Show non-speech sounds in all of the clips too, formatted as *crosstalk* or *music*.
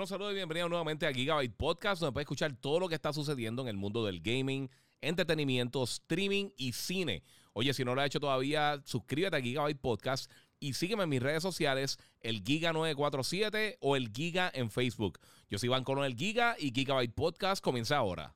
Bueno, saludos y bienvenidos nuevamente a Gigabyte Podcast, donde puedes escuchar todo lo que está sucediendo en el mundo del gaming, entretenimiento, streaming y cine. Oye, si no lo has hecho todavía, suscríbete a Gigabyte Podcast y sígueme en mis redes sociales, el Giga947 o el Giga en Facebook. Yo soy Iván Colón Giga y Gigabyte Podcast comienza ahora.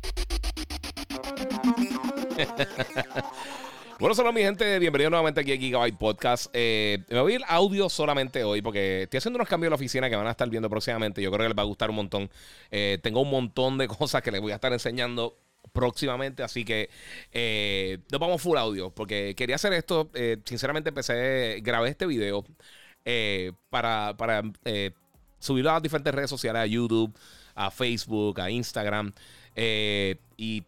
*laughs* Bueno, solo mi gente, bienvenido nuevamente aquí a Gigabyte Podcast. Eh, me voy a ir audio solamente hoy porque estoy haciendo unos cambios en la oficina que van a estar viendo próximamente. Yo creo que les va a gustar un montón. Eh, tengo un montón de *laughs* cosas que les voy a estar enseñando próximamente, así que eh, nos vamos full audio porque quería hacer esto. Sinceramente empecé, grabé este video para, para subirlo a las diferentes redes sociales, a YouTube, a Facebook, a Instagram. y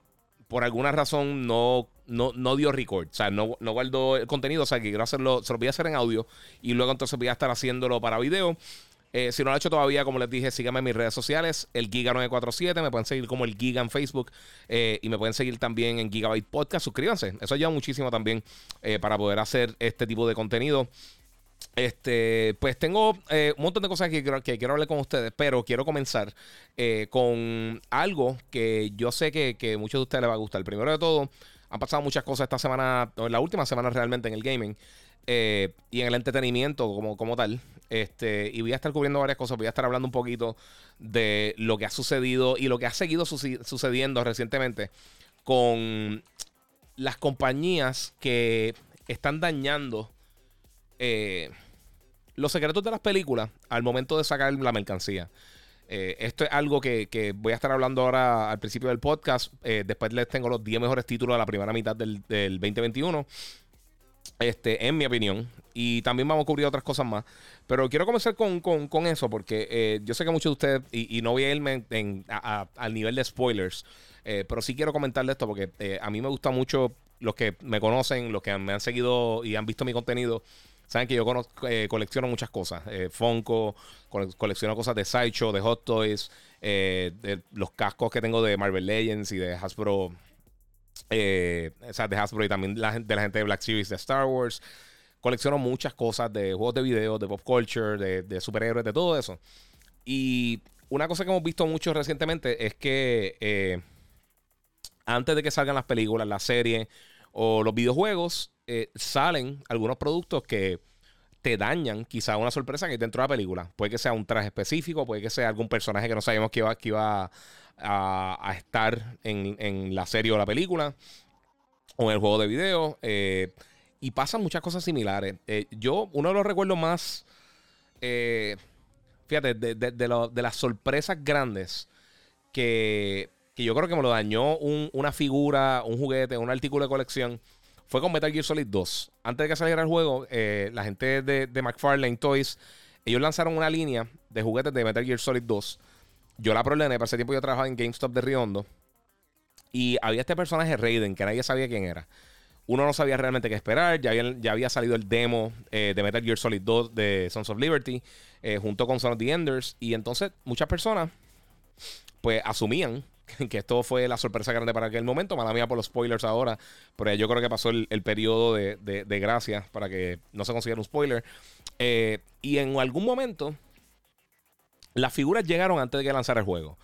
por alguna razón no no, no dio record, o sea, no, no guardó el contenido, o sea, que quiero hacerlo, se lo voy a hacer en audio y luego entonces voy a estar haciéndolo para video. Eh, si no lo he hecho todavía, como les dije, síganme en mis redes sociales, el Giga947, me pueden seguir como el Giga en Facebook eh, y me pueden seguir también en Gigabyte Podcast, suscríbanse, eso ayuda muchísimo también eh, para poder hacer este tipo de contenido. Este, pues tengo un montón de cosas que quiero, que quiero hablar con ustedes, pero quiero comenzar con algo que yo sé que, que muchos de ustedes les va a gustar. Primero de todo, han pasado muchas cosas esta semana, o en la última semana realmente en el gaming eh, y en el entretenimiento como, como tal. Este, y voy a estar cubriendo varias cosas. Voy a estar hablando un poquito de lo que ha sucedido y lo que ha seguido sucediendo recientemente con las compañías que están dañando eh, los secretos de las películas al momento de sacar la mercancía. Eh, esto es algo que, voy a estar hablando ahora al principio del podcast. Eh, después les tengo los 10 mejores títulos de la primera mitad del, 2021. Este, en mi opinión. Y también vamos a cubrir otras cosas más. Pero quiero comenzar con, eso, porque eh, yo sé que muchos de ustedes, y, no voy a irme al nivel de spoilers, pero sí quiero comentarles esto, porque a mí me gusta mucho los que me conocen, los que me han seguido y han visto mi contenido. Saben que yo eh, colecciono muchas cosas. Eh, Funko, colecciono cosas de Sideshow, de Hot Toys, eh, los cascos que tengo de Marvel Legends y de Hasbro. o sea, de Hasbro y también de la gente de Black Series de Star Wars. Colecciono muchas cosas de juegos de video, de pop culture, de, de superhéroes, de todo eso. Y una cosa que hemos visto mucho recientemente es que antes de que salgan las películas, las series o los videojuegos, eh, salen algunos productos que te dañan quizá una sorpresa que dentro de la película. Puede que sea un traje específico, puede que sea algún personaje que no sabíamos que iba, que iba a, estar en, la serie o la película o en el juego de video. Eh, y pasan muchas cosas similares. Eh, yo, uno de los recuerdos más, fíjate, de, las sorpresas grandes que, yo creo que me lo dañó una figura, un juguete, un artículo de colección fue con Metal Gear Solid 2. Antes de que saliera el juego, eh, la gente de, McFarlane Toys, ellos lanzaron una línea de juguetes de Metal Gear Solid 2. Yo la problemé, para ese tiempo yo trabajaba en GameStop de Riondo. Y había este personaje Raiden, que nadie sabía quién era. Uno no sabía realmente qué esperar. Ya había, ya había salido el demo eh, de Metal Gear Solid 2 de Sons of Liberty, eh, junto con Son of the Enders. Y entonces muchas personas, pues, asumían *laughs* que esto fue la sorpresa grande para aquel momento. Mala mía por los spoilers ahora, pero yo creo que pasó el, periodo de, de, gracia para que no se consiguiera un spoiler. Eh, y en algún momento, las figuras llegaron antes de que lanzara el juego.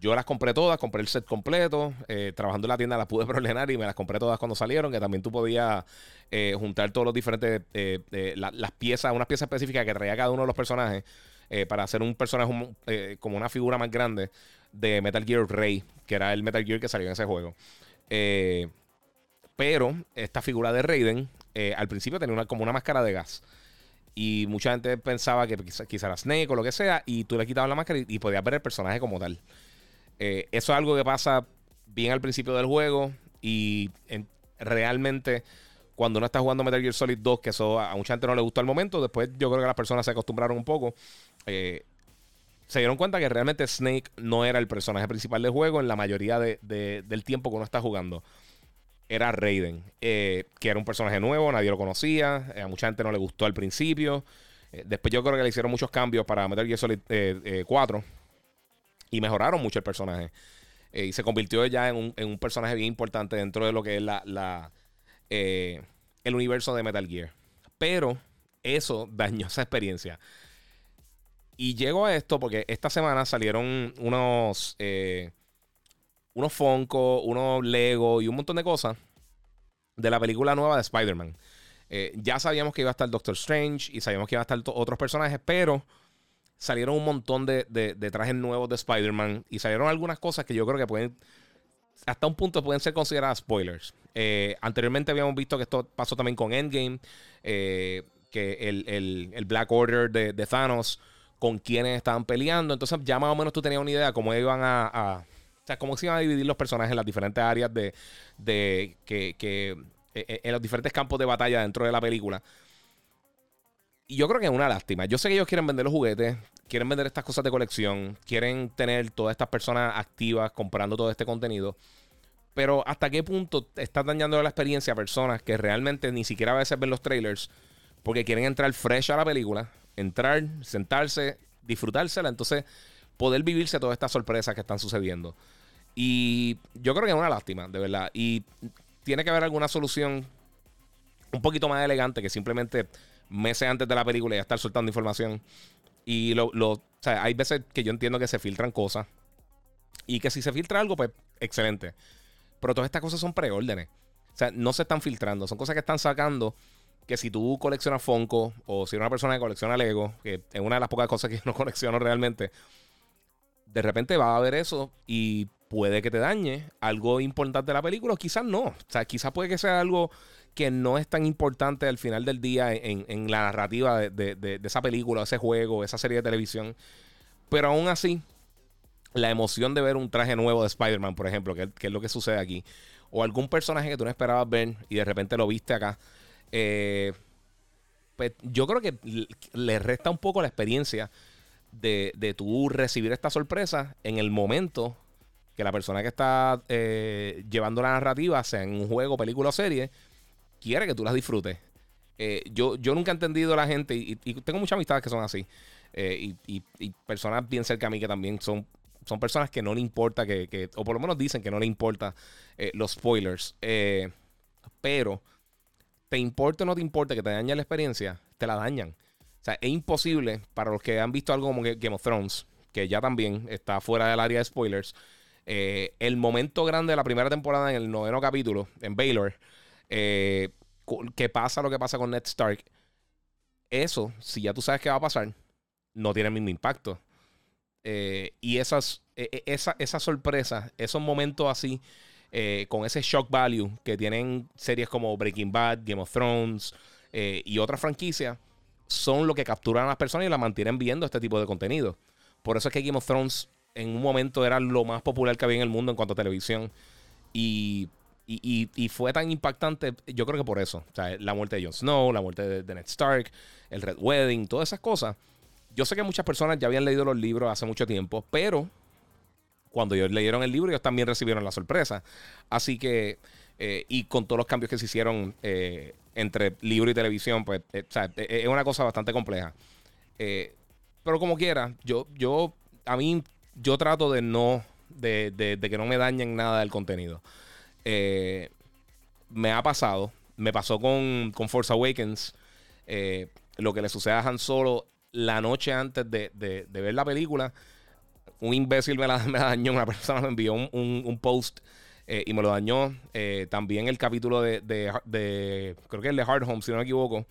Yo las compré todas, compré el set completo. Eh, trabajando en la tienda las pude *laughs* problemar y me las compré todas cuando salieron. Que también tú podías eh, juntar todos los diferentes. las piezas, unas piezas específicas que traía cada uno de los personajes. para hacer un personaje como una figura más grande de Metal Gear Ray, que era el Metal Gear que salió en ese juego. Eh, pero esta figura de Raiden eh, al principio tenía como una máscara de gas. Y mucha gente pensaba que quizá, era Snake o lo que sea. Y tú le quitabas la máscara y, podías ver el personaje como tal. Eh, eso es algo que pasa bien al principio del juego. Y realmente, cuando uno está jugando Metal Gear Solid 2, que eso a mucha gente no le gustó al momento, después yo creo que las personas se acostumbraron un poco se dieron cuenta que realmente Snake no era el personaje principal del juego en la mayoría del tiempo que uno está jugando. Era Raiden, eh, que era un personaje nuevo, nadie lo conocía, eh, a mucha gente no le gustó al principio. Eh, después yo creo que le hicieron muchos cambios para Metal Gear Solid 4 y mejoraron mucho el personaje. y se convirtió ya en un, personaje bien importante dentro de lo que es la, el universo de Metal Gear. Pero eso *laughs* dañó esa experiencia. Y llego a esto porque esta semana salieron unos, eh, unos Funko, unos Lego y un montón de cosas de la película nueva de Spider-Man. Eh, ya sabíamos que iba a estar Doctor Strange y sabíamos que iba a estar otros personajes, pero salieron un montón de, trajes nuevos de Spider-Man y salieron algunas cosas que yo creo que pueden, hasta un punto pueden ser consideradas spoilers. Eh, anteriormente habíamos visto que esto pasó también con Endgame, eh, que el, Black Order de, Thanos, con quienes estaban peleando. Entonces ya más o menos tú tenías una idea de cómo iban a, o sea, cómo se iban a dividir los personajes en las diferentes áreas de, de que, que en los diferentes campos de batalla dentro de la película. Y yo creo que es una lástima. Yo sé que ellos quieren vender los juguetes, quieren vender estas cosas de colección, quieren tener todas estas personas activas comprando todo este contenido. Pero hasta qué punto estás dañando la experiencia a personas que realmente ni siquiera a veces ven los trailers porque quieren entrar fresh a la película, entrar, sentarse, disfrutársela, entonces poder vivirse todas estas sorpresas que están sucediendo. Y yo creo que es una lástima, de verdad. Y tiene que haber alguna solución un poquito más elegante que simplemente meses antes de la película ya estar soltando información. Y lo, o sea, hay veces que yo entiendo que se filtran cosas. Y que si se filtra algo, pues excelente. Pero todas estas cosas son preórdenes. O sea, no se están filtrando. Son cosas que están sacando. Que si tú coleccionas Funko o si eres una persona que colecciona Lego, que es una de las pocas cosas que no *laughs* colecciono realmente, de repente va a haber eso y puede que te dañe algo importante de la película, o quizás no. O sea, quizás puede que sea algo que no es tan importante al final del día en, la narrativa de, esa película, ese juego, esa serie de televisión. Pero aún así, la emoción de ver un traje nuevo de Spider-Man, por ejemplo, que, es lo que sucede aquí, o algún personaje que tú no esperabas ver y de repente lo viste acá, eh, pues yo creo que le resta un poco la experiencia de, de tú recibir esta sorpresa en el momento que la persona que está eh, llevando la narrativa, sea en un juego, película o serie, quiere que tú las disfrutes. Eh, yo, yo nunca he entendido a la gente, y, tengo muchas amistades que son así, eh, y, personas bien cerca a mí que también son, son personas que no le importa, que, o por lo menos dicen que no le importa los spoilers. pero, te importa o no te importa que te dañen la experiencia, te la dañan. O sea, es imposible para los que han visto algo como Game of Thrones, que ya también está fuera del área de spoilers. el momento grande de la primera temporada en el noveno capítulo, en Baylor, eh, que pasa lo que pasa con Ned Stark, eso, si ya tú sabes qué va a pasar, no tiene el mismo impacto. Eh, y esas, e, e, esa, esa sorpresa, esos momentos así, eh, con ese shock value que tienen series como Breaking Bad, Game of Thrones y otras franquicias, son lo que capturan a las personas y las mantienen viendo este tipo de contenido. Por eso es que Game of Thrones en un momento era lo más popular que había en el mundo en cuanto a televisión. Y y, fue tan impactante, yo creo que por eso. La muerte de Jon Snow, la muerte de, Ned Stark, el Red Wedding, todas esas cosas. Yo sé que muchas personas ya habían leído los libros hace mucho tiempo, pero cuando ellos leyeron el libro, ellos también recibieron la sorpresa. Así que, eh, y con todos los cambios que se hicieron eh, entre libro y televisión, pues, eh, es una cosa bastante compleja. pero como quiera, yo, yo, a mí, yo trato de no, de, de que no me dañen nada del contenido. Me ha pasado. Me pasó con, con Force Awakens. Lo que le sucede a Han Solo la noche antes de, ver la película. Un imbécil *laughs* me la, dañó. Una persona me envió un, post eh, y me lo dañó. también el capítulo de, Creo que el de Hard Home, si no me equivoco.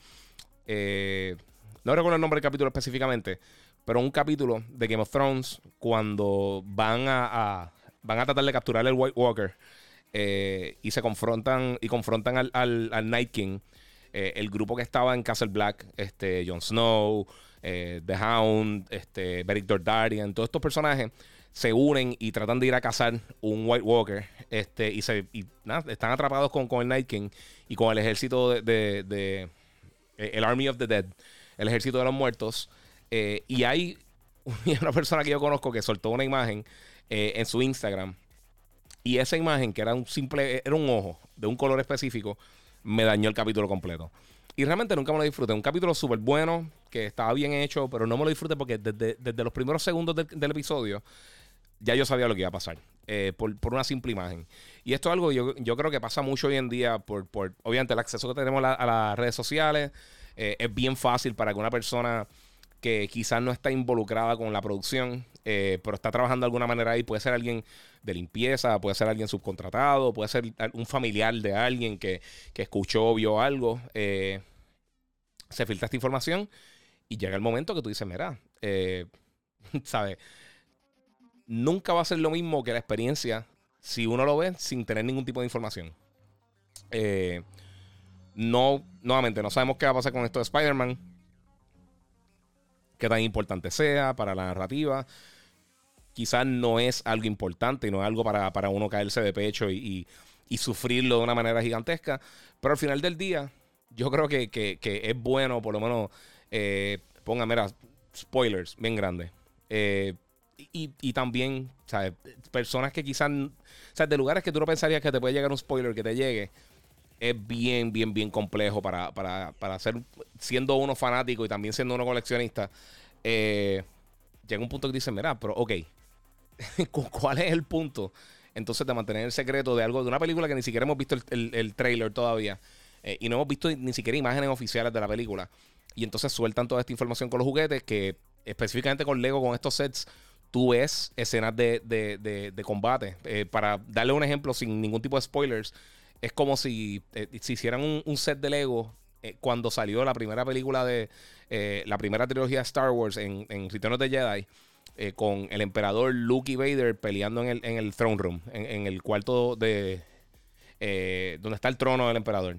no recuerdo el nombre del capítulo específicamente. Pero un capítulo de Game of Thrones cuando van a, van a tratar de capturar el White Walker. Eh, y se confrontan y confrontan al, al, Night King, eh, el grupo que estaba en Castle Black, este, Jon Snow, eh, The Hound, este, Beric todos estos personajes se unen y tratan de ir a cazar un White Walker este, y, se, están atrapados con, con, el Night King y con el ejército de, de, el Army of the Dead, el ejército de los muertos. y hay *laughs* una persona que yo conozco que soltó una imagen en su Instagram y esa imagen, que era un simple, era un ojo de un color específico, me dañó el capítulo completo. Y realmente nunca me lo disfruté. Un capítulo súper bueno, que estaba bien hecho, pero no me lo disfruté porque desde, los primeros segundos del, episodio ya yo sabía lo que iba a pasar. Eh, por, una simple imagen. Y esto es algo yo, yo creo que pasa mucho hoy en día por, por obviamente, el acceso que tenemos a, las redes sociales. Eh, es bien fácil para que una persona que quizás no está involucrada con la producción, eh, pero está trabajando de alguna manera ahí. Puede ser alguien de limpieza, puede ser alguien subcontratado, puede ser un familiar de alguien que, que escuchó, vio algo. Eh, se filtra esta información y llega el momento que tú dices, mira, eh, *laughs* ¿sabes? Nunca va a ser lo mismo que la experiencia si uno lo ve sin tener ningún tipo de información. no, nuevamente, no sabemos qué va a pasar con esto de Spider-Man qué tan importante sea para la narrativa. Quizás no es algo importante y no es algo para, uno caerse de pecho y, sufrirlo de una manera gigantesca. Pero al final del día, yo creo que, es bueno, por lo menos, eh, ponga, mira, spoilers bien grandes. Eh, y, también, ¿sabes? Personas que quizás, sea, de lugares que tú no pensarías que te puede llegar un spoiler que te llegue, es bien, bien, bien complejo para, para, para ser, siendo uno fanático y también siendo uno coleccionista. Eh, llega un punto que dice, mira, pero ok, *laughs* ¿cuál es el punto? Entonces de mantener el secreto de algo, de una película que ni siquiera hemos visto el, el, trailer todavía eh, y no hemos visto ni siquiera imágenes oficiales de la película. Y entonces sueltan toda esta información con los juguetes que específicamente con Lego, con estos sets, tú ves escenas de, de, de, combate. Eh, para darle un ejemplo sin ningún tipo de spoilers, es como si, eh, si hicieran un, set de Lego eh, cuando salió la primera película de la primera trilogía de Star Wars en, en Return of the Jedi. con el emperador Luke y Vader peleando en el, en el throne room, en, el cuarto de donde está el trono del emperador.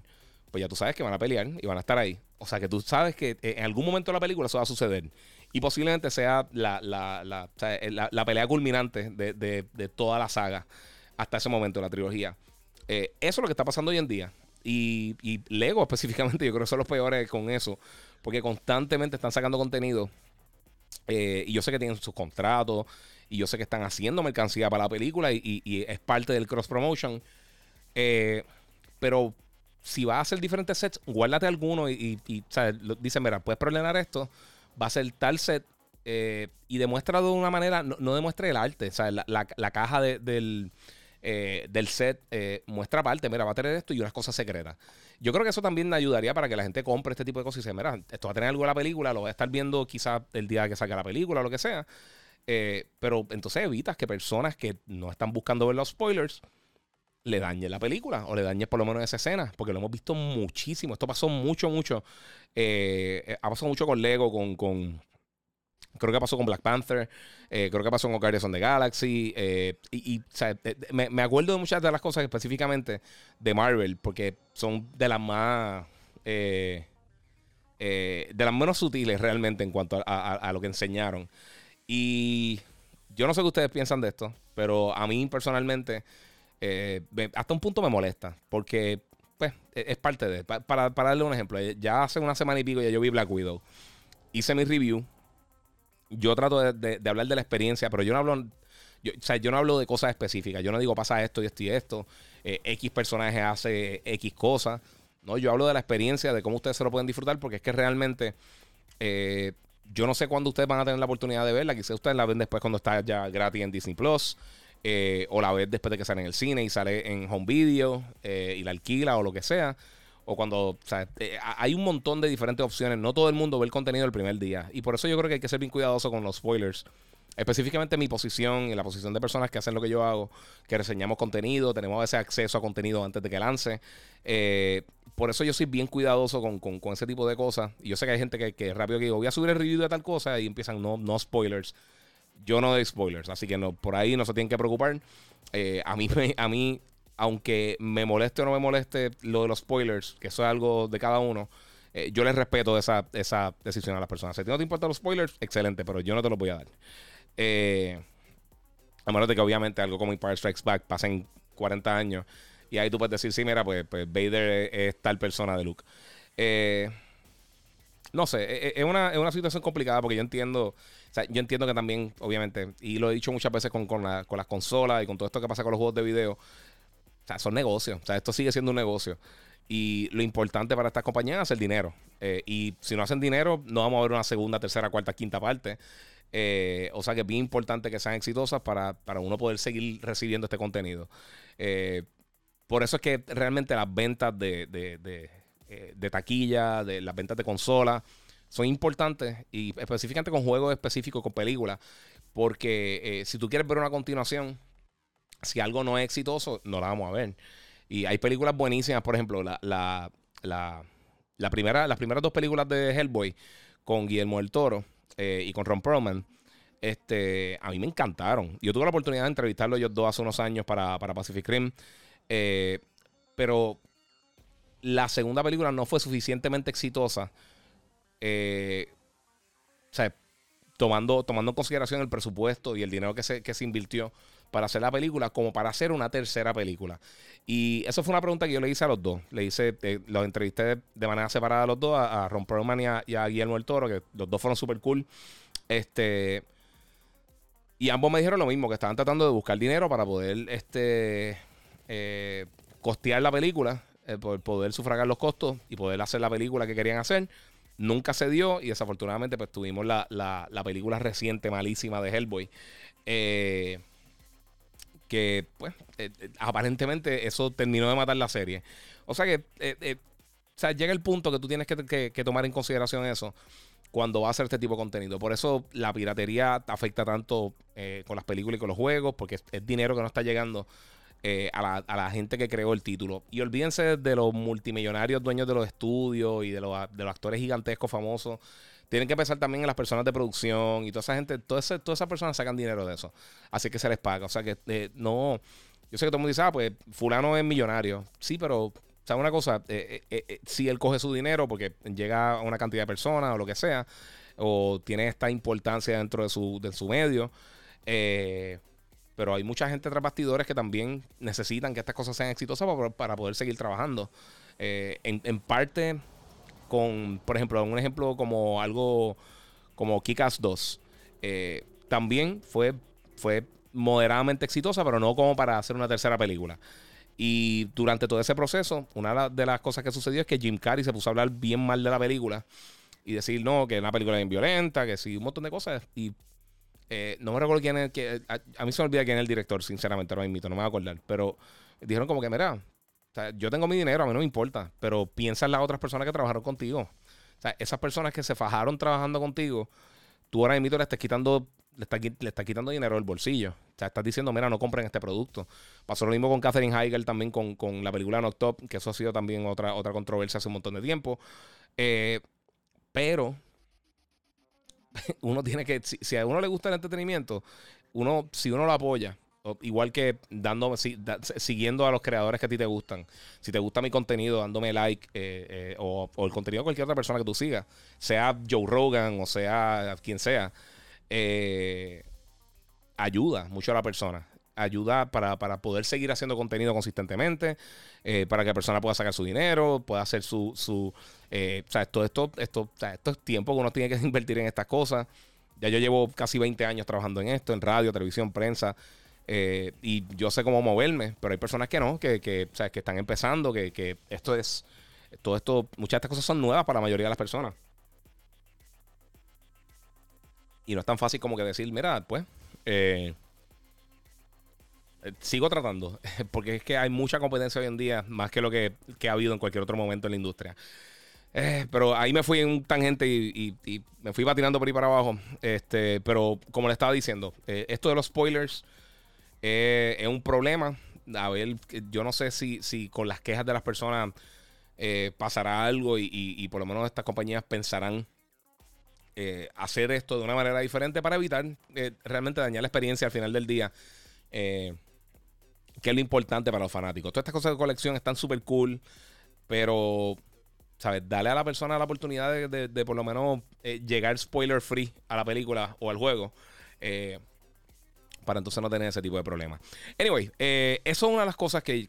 Pues ya tú sabes que van a pelear y van a estar ahí. O sea que tú sabes que en algún momento de la película eso va a suceder. Y posiblemente sea la, la, la, la pelea culminante de, de, de, toda la saga hasta ese momento, la trilogía. Eh, eso es lo que está pasando hoy en día. Y, Lego específicamente, yo creo que son los peores con eso, porque constantemente están sacando contenido. Eh, y yo sé que tienen sus contratos, y yo sé que están haciendo mercancía para la película, y, es parte del cross promotion. Eh, pero si vas a hacer diferentes sets, guárdate alguno y, y dicen, mira, puedes problemar esto, va a ser tal set. y demuestra de una manera, no, demuestre el arte, sea, la, caja del eh, del set eh, muestra parte, mira, va a tener esto y unas cosas secretas. Yo creo que eso también ayudaría para que la gente compre este tipo de cosas y dice, mira, esto va a tener algo de la película, lo voy a estar viendo quizás el día que salga la película o lo que sea. Eh, pero entonces evitas que personas que no están buscando ver los spoilers le dañen la película o le dañen por lo menos esa escena, porque lo hemos visto muchísimo. Esto pasó mucho, mucho. ha pasado mucho con Lego, con, con Creo que pasó con Black Panther. Eh, creo que pasó con Guardians of the Galaxy. Eh, y, eh, me, acuerdo de muchas de las cosas específicamente de Marvel, porque son de las más. de las menos sutiles realmente en cuanto a, lo que enseñaron. Y yo no sé qué ustedes piensan de esto, pero a mí personalmente, hasta un punto me molesta, porque pues, e, es parte de. Para, para darle un ejemplo, ya hace una semana y pico ya yo vi Black Widow. Hice mi review yo trato de, hablar de la experiencia, pero yo no hablo. Yo, yo no hablo de cosas específicas. Yo no digo pasa esto y esto y esto. Eh, X personaje hace X cosas. No, yo hablo de la experiencia, de cómo ustedes se lo pueden disfrutar, porque es que realmente. Eh, yo no sé cuándo ustedes van a tener la oportunidad de verla. Quizás ustedes la ven después cuando está ya gratis en Disney Plus. Eh, o la ven después de que sale en el cine y sale en home video y la alquila o lo que sea o cuando, eh, hay un montón de diferentes opciones. No todo el mundo ve el contenido el primer día. Y por eso yo creo que hay que ser bien cuidadoso con los spoilers. Específicamente mi posición y la posición de personas que hacen lo que yo hago, que reseñamos contenido, tenemos a veces acceso a contenido antes de que lance. Eh, por eso yo soy bien cuidadoso con, ese tipo de cosas. Y yo sé que hay gente que, que rápido que digo, voy a subir el review de tal cosa y empiezan, no, no spoilers. Yo no doy spoilers, así que no, por ahí no se tienen que preocupar. Eh, a, mí, a mí aunque me moleste o no me moleste lo de los spoilers, que eso es algo de cada uno, eh, yo les respeto esa, esa decisión a las personas. Si no te importan los spoilers, excelente, pero yo no te los voy a dar. Eh, a menos de que obviamente algo como Empire Strikes Back pasen 40 años y ahí tú puedes decir, sí, mira, pues, pues Vader es, tal persona de Luke. Eh, no sé, es una, es una, situación complicada porque yo entiendo, o sea, yo entiendo que también, obviamente, y lo he dicho muchas veces con, con, la, con las consolas y con todo esto que pasa con los juegos de video, sea, son negocios. O sea, esto sigue siendo un negocio. Y lo importante para estas compañías es hacer dinero. Eh, y si no hacen dinero, no vamos a ver una segunda, tercera, cuarta, quinta parte. Eh, o sea que es bien importante que sean exitosas para, uno poder seguir recibiendo este contenido. Eh, por eso es que realmente las ventas de, de, de, taquilla, de las ventas de consola, son importantes y específicamente con juegos específicos, con películas, porque eh, si tú quieres ver una continuación, si algo no es exitoso, no la vamos a ver. Y hay películas buenísimas, por ejemplo, la, la, la, primera, las primeras dos películas de Hellboy con Guillermo del Toro eh, y con Ron Perlman, este, a mí me encantaron. Yo tuve la oportunidad de entrevistarlo ellos dos hace unos años para, para Pacific Rim. Eh, pero la segunda película no fue suficientemente exitosa. Eh, tomando, tomando en consideración el presupuesto y el dinero que se, que se invirtió para hacer la película, como para hacer una tercera película. Y eso fue una pregunta que yo le hice a los dos. Le hice, eh, los entrevisté de, manera separada a los dos, a, Ron Perlman y a, y a Guillermo del Toro, que los dos fueron súper cool. Este. Y ambos me dijeron lo mismo, que estaban tratando de buscar dinero para poder este, eh, costear la película, eh, poder sufragar los costos y poder hacer la película que querían hacer. Nunca se dio y desafortunadamente pues tuvimos la, película reciente malísima de Hellboy. Eh, que pues aparentemente eso terminó de matar la serie. O sea que llega el punto que tú tienes que, que tomar en consideración eso cuando va a hacer este tipo de contenido. Por eso la piratería afecta tanto eh, con las películas y con los juegos, porque es, dinero que no está llegando eh, a, la, gente que creó el título. Y olvídense de los multimillonarios dueños de los estudios y de los, actores gigantescos famosos. Tienen que pensar también en las personas de producción y toda esa gente, todas esas personas sacan dinero de eso. Así que se les paga. O sea que eh, no. Yo sé que todo el mundo dice, ah, pues fulano es millonario. Sí, pero ¿Sabes una cosa? Eh, si él coge su dinero porque llega a una cantidad de personas o lo que sea, o tiene esta importancia dentro de su, de su medio, pero hay mucha gente tras bastidores que también necesitan que estas cosas sean exitosas para, poder seguir trabajando. En, parte con, por ejemplo, un ejemplo como algo como Kikas 2, también fue, fue moderadamente exitosa, pero no como para hacer una tercera película. Y durante todo ese proceso, una de las cosas que sucedió es que Jim Carrey se puso a hablar bien mal de la película y decir, no, que es una película bien violenta, que sí, un montón de cosas. Eh, no me recuerdo quién es, que, a, mí se me olvida quién es el director, sinceramente, me invito, no me voy a acordar. Pero dijeron como que, mira, yo tengo mi dinero, a mí no me importa, pero piensa en las otras personas que trabajaron contigo. O sea, esas personas que se fajaron trabajando contigo, tú ahora mismo le estás quitando le está, le está quitando dinero del bolsillo. O sea, estás diciendo, mira, no compren este producto. Pasó lo mismo con Catherine Heigl también con, la película Knocked Up, que eso ha sido también otra, otra controversia hace un montón de tiempo. Eh, pero *laughs* uno tiene que, si, a uno le gusta el entretenimiento, uno, si uno lo apoya, igual que dando, siguiendo a los creadores que a ti te gustan. Si te gusta mi contenido, dándome like eh, eh, o, o, el contenido de cualquier otra persona que tú sigas, sea Joe Rogan o sea quien sea, eh, ayuda mucho a la persona. Ayuda para, poder seguir haciendo contenido consistentemente, eh, para que la persona pueda sacar su dinero, pueda hacer su... su eh, o sea, esto, esto, esto, esto es tiempo que uno tiene que *laughs* invertir en estas cosas. Ya yo llevo casi 20 años trabajando en esto, en radio, televisión, prensa. y yo sé cómo moverme, pero hay personas que no, que, que, o sea, que están empezando, que, que esto es, todo esto, muchas de estas cosas son nuevas para la mayoría de las personas. Y no es tan fácil como que decir, mira, pues, eh, eh, sigo tratando, *laughs* porque es que hay mucha competencia hoy en día, más que lo que, ha habido en cualquier otro momento en la industria. Eh, pero ahí me fui en un tangente y, me fui patinando por ahí para abajo. Este, pero como le estaba diciendo, esto de los spoilers es un problema. A ver, yo no sé si, si con las quejas de las personas pasará algo y, por lo menos estas compañías pensarán eh, hacer esto de una manera diferente para evitar eh, realmente dañar la experiencia al final del día. Eh, que es lo importante para los fanáticos. Todas estas cosas de colección están súper cool, pero, ¿sabes? Dale a la persona la oportunidad de, por lo menos llegar spoiler free a la película o al juego. para entonces no tener ese tipo de problemas. Anyway, eso es una de las cosas que,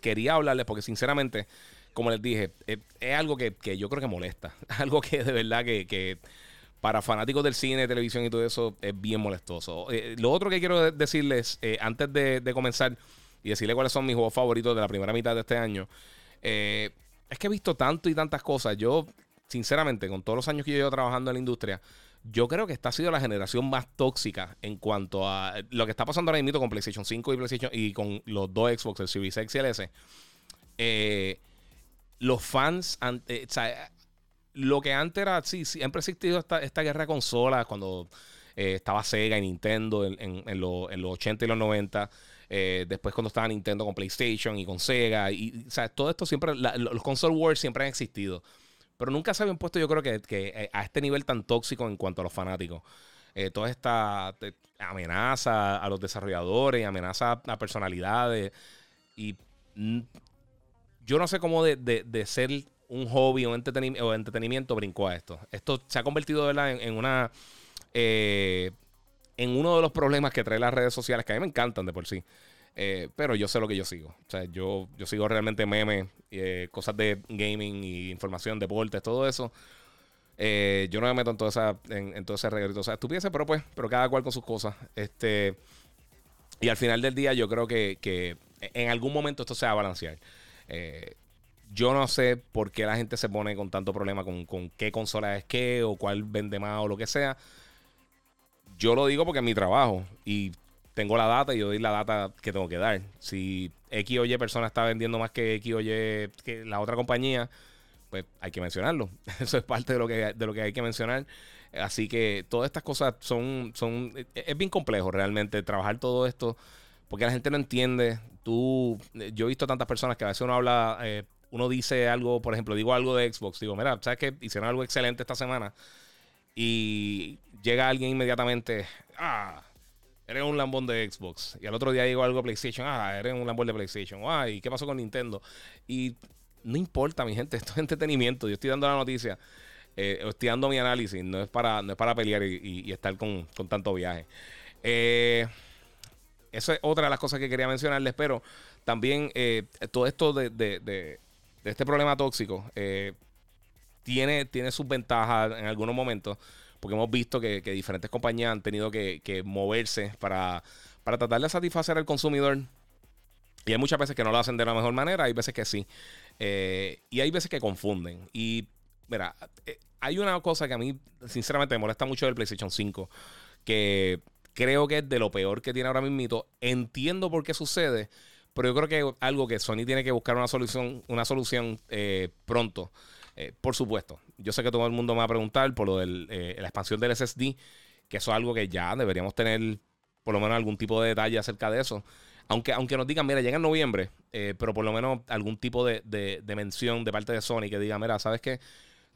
quería hablarles, porque sinceramente, como les dije, es algo que, yo creo que molesta. *laughs* Algo que de verdad que, para fanáticos del cine, televisión y todo eso es bien molestoso. Eh, lo otro que quiero decirles eh, antes de, comenzar y decirles cuáles son mis juegos favoritos de la primera mitad de este año, eh, es que he visto tanto y tantas cosas. Yo, sinceramente, con todos los años que yo llevo trabajando en la industria, yo creo que esta ha sido la generación más tóxica en cuanto a lo que está pasando ahora mismo con PlayStation 5 y PlayStation y con los dos Xbox, el Series X y el S. los fans, lo que antes era, sí, siempre ha existido esta, esta guerra de consolas cuando eh, estaba Sega y Nintendo en, en, los 80 y los 90. Eh, después cuando estaba Nintendo con PlayStation y con Sega. Y, o sea, todo esto siempre, los console wars siempre han existido. Pero nunca se habían puesto, yo creo que, que eh, a este nivel tan tóxico en cuanto a los fanáticos. toda esta amenaza a los desarrolladores, amenaza a personalidades. Y yo no sé cómo de, de, ser un hobby o, entretenimiento, brincó a esto. Esto se ha convertido ¿verdad? en una eh, en uno de los problemas que trae las redes sociales, que a mí me encantan de por sí. Eh, pero yo sé lo que yo sigo. O sea, yo, yo sigo realmente memes, eh, cosas de gaming y información, deportes, todo eso. yo no me meto en, toda esa, en, todo ese reguerito. O sea, estupiese, pero pues, pero cada cual con sus cosas. Este, y al final del día, yo creo que, que en algún momento esto se va a balancear. Yo no sé por qué la gente se pone con tanto problema con, con qué consola es qué o cuál vende más o lo que sea. Yo lo digo porque es mi trabajo y tengo la data y yo doy la data que tengo que dar. Si X o Y persona está vendiendo más que X o que la otra compañía, pues hay que mencionarlo. *laughs* Eso es parte de lo que, de lo que hay que mencionar. Así que todas estas cosas son, son. Es bien complejo realmente trabajar todo esto. Porque la gente no entiende. Tú. Yo he visto tantas personas que a veces uno habla. Eh, uno dice algo, por ejemplo, digo algo de Xbox. Digo, mira, ¿sabes qué? Hicieron algo excelente esta semana. Y llega alguien inmediatamente, ah, eres un lambón de Xbox. Y al otro día llegó algo de PlayStation, ah, eres un lambón de PlayStation. Ah, ¿y qué pasó con Nintendo? Y no importa, mi gente, *laughs* esto es entretenimiento. Yo estoy dando la noticia, eh, estoy dando mi análisis, no es para, no es para pelear y, estar con, tanto viaje. Eh, eso es otra de las cosas que quería mencionarles, pero también eh, todo esto de, este problema tóxico tiene, tiene sus ventajas en algunos momentos porque hemos visto que, diferentes compañías han tenido que, moverse para, para tratar de satisfacer al consumidor. Y hay muchas veces que no lo hacen de la mejor manera, hay veces que sí. Eh, y hay veces que confunden. Y mira, eh, hay una cosa que a mí, sinceramente, me molesta mucho del PlayStation 5, que creo que es de lo peor que tiene ahora mismo. Entiendo por qué sucede, pero yo creo que algo que Sony tiene que buscar una solución, una solución eh, pronto. Eh, por supuesto, yo sé que todo el mundo me va a preguntar por lo de eh, la expansión del SSD, que eso es algo que ya deberíamos tener por lo menos algún tipo de detalle acerca de eso. Aunque, aunque nos digan, mira, llega en noviembre, eh, pero por lo menos algún tipo de, mención de parte de Sony que diga, mira, ¿sabes qué?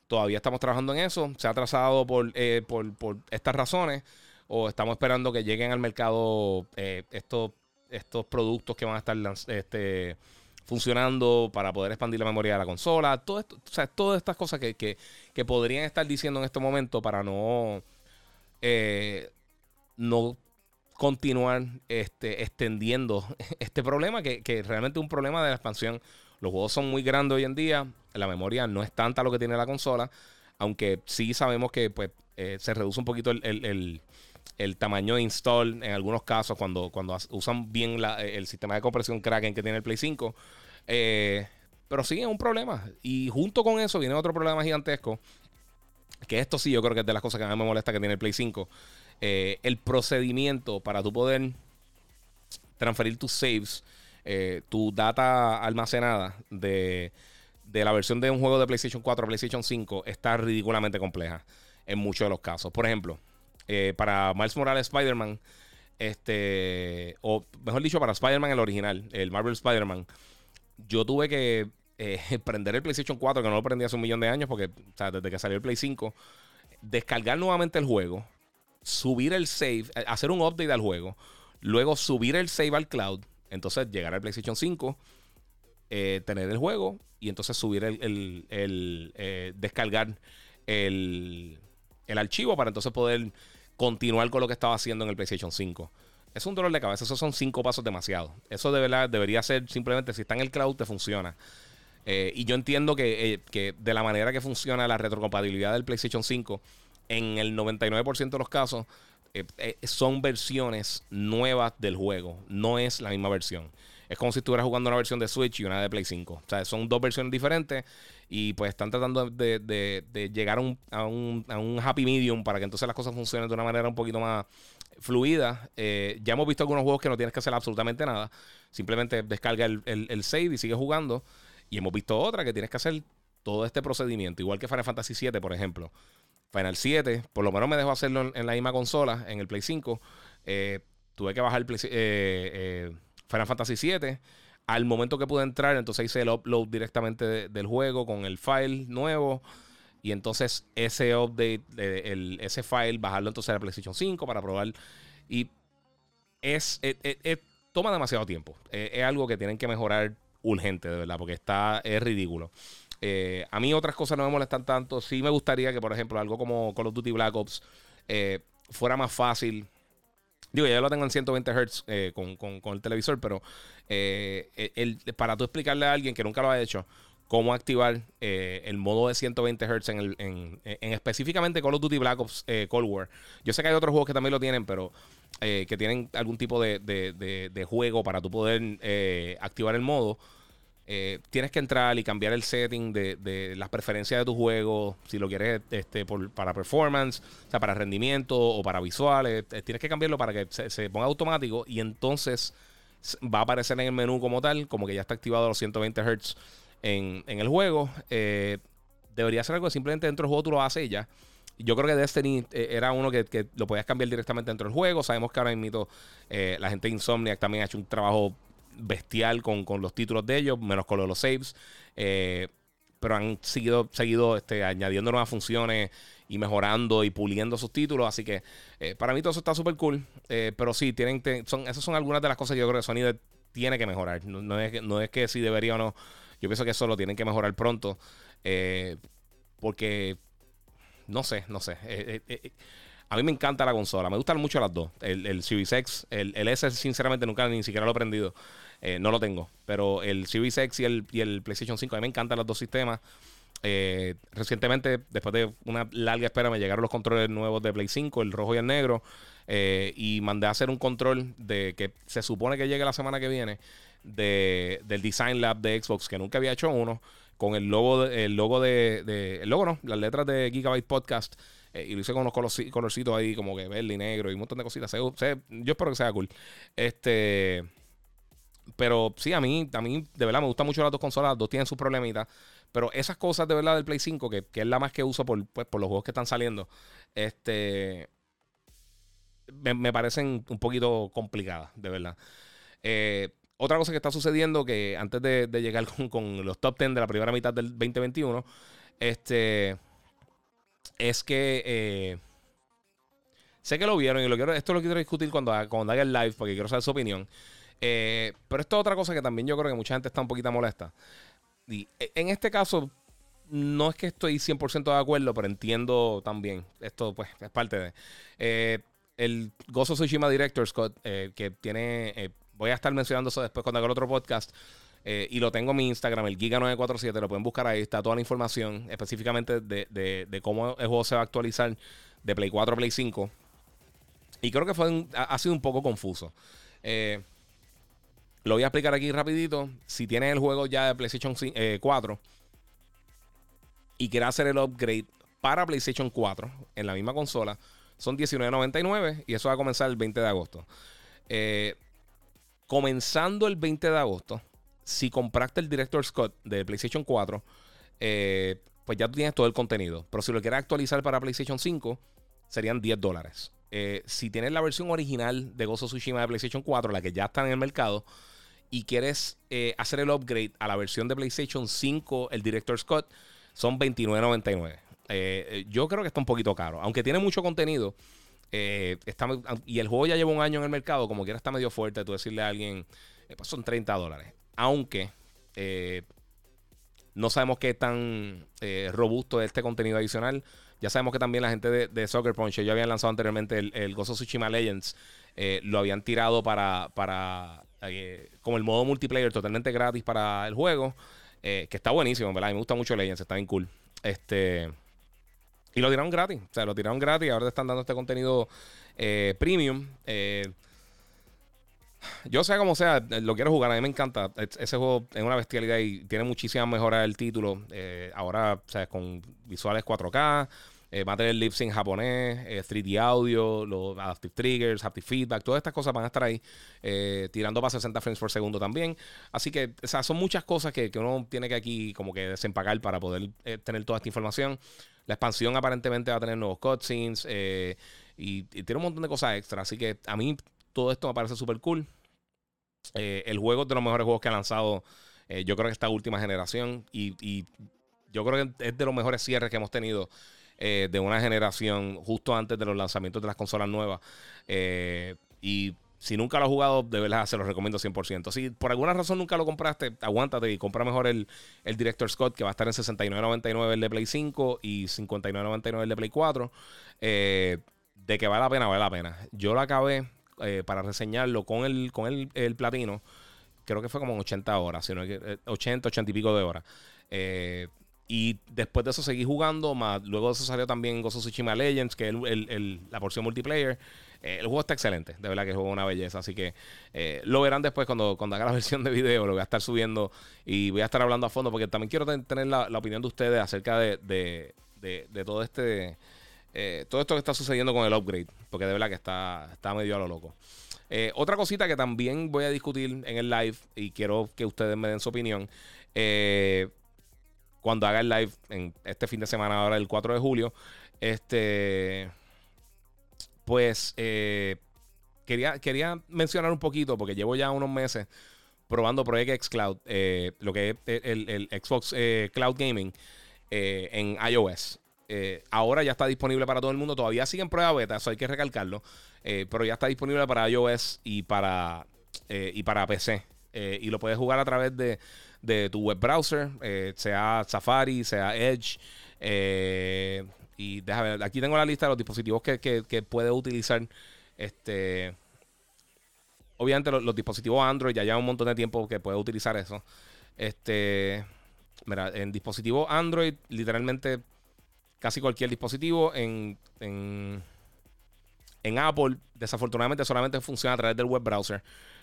Todavía estamos trabajando en eso, se ha atrasado por, por, estas razones, o estamos esperando que lleguen al mercado estos, estos productos que van a estar este, funcionando para poder expandir la memoria de la consola. Todo esto, todas estas cosas que, podrían estar diciendo en este momento para no, eh, no continuar este, extendiendo *laughs* este problema, que, realmente es un problema de la expansión. Los juegos son muy grandes hoy en día, la memoria no es tanta lo que tiene la consola, aunque sí sabemos que pues, eh, se reduce un poquito el, tamaño de install en algunos casos cuando, cuando usan bien el sistema de compresión Kraken que tiene el Play 5. Eh, pero sí, es un problema. Y junto con eso viene otro problema gigantesco. Que esto sí, yo creo que es de las cosas que más me molesta que tiene el Play 5. Eh, el procedimiento para tú poder transferir tus saves, eh, tu data almacenada de, de, la versión de un juego de PlayStation 4 a PlayStation 5 está ridículamente compleja en muchos de los casos. Por ejemplo, para Miles Morales Spider-Man, este, o mejor dicho, para Spider-Man el original, el Marvel Spider-Man yo tuve que eh, *laughs* prender el PlayStation 4, que no lo prendí hace un millón de años, porque desde que salió el Play 5, descargar nuevamente el juego, subir el save, eh, hacer un update al juego, luego subir el save al cloud, entonces llegar al PlayStation 5, eh, tener el juego y entonces subir el, el, descargar el, el archivo para entonces poder continuar con lo que estaba haciendo en el PlayStation 5. Es un dolor de cabeza. Esos son cinco pasos demasiado. Eso de verdad debería ser simplemente si está en el cloud, te funciona. Eh, y yo entiendo eh, que, de la manera que funciona la retrocompatibilidad del PlayStation 5, en el 99% de los casos, eh, son versiones nuevas del juego. No es la misma versión. Es como si estuvieras jugando una versión de Switch y una de Play 5. O sea, son dos versiones diferentes y pues están tratando de, llegar a un, a, un, a un happy medium para que entonces las cosas funcionen de una manera un poquito más fluida. Eh, ya hemos visto algunos juegos que no tienes que hacer absolutamente nada. Simplemente descarga el, save y sigue jugando. Y hemos visto otra que tienes que hacer todo este procedimiento, igual que Final Fantasy VII, por ejemplo. Final 7, por lo menos me dejó hacerlo en, la misma consola, en el Play 5. Eh, tuve que bajar el eh, Final Fantasy 7 al momento que pude entrar, entonces hice el upload directamente del juego con el file nuevo. Y entonces ese update, el, ese file, bajarlo entonces a la PlayStation 5 para probar. Y es, toma demasiado tiempo. es algo que tienen que mejorar urgente, de verdad, porque está, es ridículo. Eh, a mí otras cosas no me molestan tanto. Sí me gustaría que, por ejemplo, algo como Call of Duty Black Ops eh, fuera más fácil Digo, ya lo tengo en 120 Hz eh, con, el televisor, pero eh, el, para tú explicarle a alguien que nunca lo ha hecho cómo activar eh, el modo de 120 Hz en, el, en, específicamente Call of Duty Black Ops Cold War. Yo sé que hay otros juegos que también lo tienen, pero que tienen algún tipo de, de juego para tú poder activar el modo. Eh, tienes que entrar y cambiar el setting de, las preferencias de tu juego, si lo quieres este, para performance, o sea, para rendimiento o para visuales, eh, tienes que cambiarlo para que se, ponga automático y entonces va a aparecer en el menú como tal, como que ya está activado los 120 Hz en, el juego. Eh, debería ser algo que simplemente dentro del juego tú lo haces ya. Yo creo que Destiny era uno que, lo podías cambiar directamente dentro del juego. Sabemos que ahora mismo la gente de Insomniac también ha hecho un trabajo bestial con, los títulos de ellos, menos con los saves. Eh, pero han seguido, seguido este, añadiendo nuevas funciones y mejorando y puliendo sus títulos. Así que eh, para mí todo eso está súper cool. Eh, pero sí, tienen, son, esas son algunas de las cosas que yo creo que Sony tiene que mejorar. No, es, no es que si debería o no. Yo pienso que eso lo tienen que mejorar pronto. porque, no sé, no sé. A mí me encanta la consola. Me gustan mucho las dos. El, el Series X, el, el, S, sinceramente, nunca ni siquiera lo he prendido. Eh, no lo tengo. Pero el Series X y el, y el PlayStation 5, a mí me encantan los dos sistemas. Eh, recientemente, después de una larga espera, me llegaron los controles nuevos de Play 5, el rojo y el negro. Eh, y mandé a hacer un control de que se supone que llegue la semana que viene de, del Design Lab de Xbox, que nunca había hecho uno, con el logo, el logo de, de, el logo no, las letras de Gigabyte Podcast eh, y lo hice con unos colorcitos ahí, como que verde y negro y un montón de cositas. yo espero que sea cool. Este. Pero sí, a mí, a mí de verdad me gustan mucho las dos consolas. Las dos tienen sus problemitas. Pero esas cosas de verdad del Play 5, que, es la más que uso por, pues, por los juegos que están saliendo, este. Me, parecen un poquito complicadas, de verdad. Eh, otra cosa que está sucediendo, que antes de, llegar *laughs* con, con, los top 10 de la primera mitad del 2021, este es que eh, sé que lo vieron y lo quiero, esto lo quiero discutir cuando, cuando haga el live porque quiero saber su opinión. Eh, pero esto es otra cosa que también yo creo que mucha gente está un poquito molesta. Y e, en este caso, no es que estoy 100% de acuerdo, pero entiendo también. Esto, pues, es parte de. Eh, el Gozo Tsushima Director Scott, que tiene. voy a estar mencionando eso después cuando haga el otro podcast. Eh, y lo tengo en mi Instagram, el Giga947. Lo pueden buscar ahí. Está toda la información específicamente de, cómo el juego se va a actualizar de Play 4 a Play 5. Y creo que fue ha, sido un poco confuso. Eh, lo voy a explicar aquí rapidito. Si tienes el juego ya de PlayStation 4 eh, y quieres hacer el upgrade para PlayStation 4 en la misma consola, son $19.99 y eso va a comenzar el 20 de agosto. comenzando el 20 de agosto, si compraste el Director Scott de PlayStation 4, eh, pues ya tienes todo el contenido. Pero si lo quieres actualizar para PlayStation 5, serían 10 dólares. Eh, si tienes la versión original de Gozo Tsushima de PlayStation 4, la que ya está en el mercado, y quieres eh, hacer el upgrade a la versión de PlayStation 5, el Director Scott, son $29.99. yo creo que está un poquito caro. Aunque tiene mucho contenido, está, y el juego ya lleva un año en el mercado, como quiera está medio fuerte tú decirle a alguien, pues son 30 dólares aunque eh, no sabemos qué tan eh, robusto es este contenido adicional. Ya sabemos que también la gente de, de Soccer Punch, ellos habían lanzado anteriormente el, el Gozo Tsushima Legends, eh, lo habían tirado para, para como el modo multiplayer totalmente gratis para el juego, que está buenísimo, ¿verdad? me gusta mucho Legends, está bien cool. Este, y lo tiraron gratis, o sea, lo tiraron gratis, ahora te están dando este contenido premium. Yo sea como sea, lo quiero jugar. A mí me encanta. Ese juego es una bestialidad y tiene muchísimas mejoras el título. Eh, ahora, o sea, con visuales 4K. Eh, va a tener lip sync japonés, 3D audio, los adaptive triggers, haptic feedback, todas estas cosas van a estar ahí, tirando para 60 frames por segundo también. Así que, o sea, son muchas cosas que, que uno tiene que aquí como que desempacar para poder tener toda esta información. La expansión aparentemente va a tener nuevos cutscenes y, y, tiene un montón de cosas extra. Así que a mí todo esto me parece súper cool. el juego es de los mejores juegos que ha lanzado eh, yo creo que esta última generación y, yo creo que es de los mejores cierres que hemos tenido eh, de una generación justo antes de los lanzamientos de las consolas nuevas. Eh, y si nunca lo has jugado, de verdad se lo recomiendo 100%. Si por alguna razón nunca lo compraste, aguántate y compra mejor el, el Director Scott, que va a estar en 69.99 el de Play 5 y 59.99 el de Play 4. de que vale la pena, vale la pena. Yo lo acabé para reseñarlo con el, con el, el platino creo que fue como 80 horas, sino que 80, eh, 80 y pico de horas. Eh, y después de eso seguí jugando, más luego de eso salió también of Tsushima Legends, que es la porción multiplayer. Eh, el juego está excelente, de verdad que es una belleza. Así que lo verán después cuando, cuando haga la *laughs* versión de video. Lo voy a estar subiendo y voy a estar hablando a fondo porque también quiero tener la, opinión de ustedes acerca de, de, todo este. todo esto que está sucediendo con el upgrade, porque de verdad que está, está medio a lo loco. Eh, otra cosita que también voy a discutir en el live y quiero que ustedes me den su opinión. Eh, cuando haga el live en este fin de semana, ahora el 4 de julio, este. Pues eh, quería, quería mencionar un poquito, porque llevo ya unos meses probando Project X Cloud, lo que es el, Xbox Cloud Gaming en iOS. ahora ya está disponible para todo el mundo. Todavía sigue en prueba beta, eso hay que recalcarlo. Eh, pero ya está disponible para iOS y para, eh, y para PC. Eh, y lo puedes jugar a través de, tu web browser, sea Safari, sea Edge. y déjame ver, aquí tengo la lista de los dispositivos que, que, puedes utilizar. Este, obviamente los, dispositivos Android ya llevan un montón de tiempo que puedes utilizar eso. Este, mira, en dispositivos Android, literalmente casi cualquier dispositivo en en Apple, desafortunadamente, solamente funciona a través del web browser.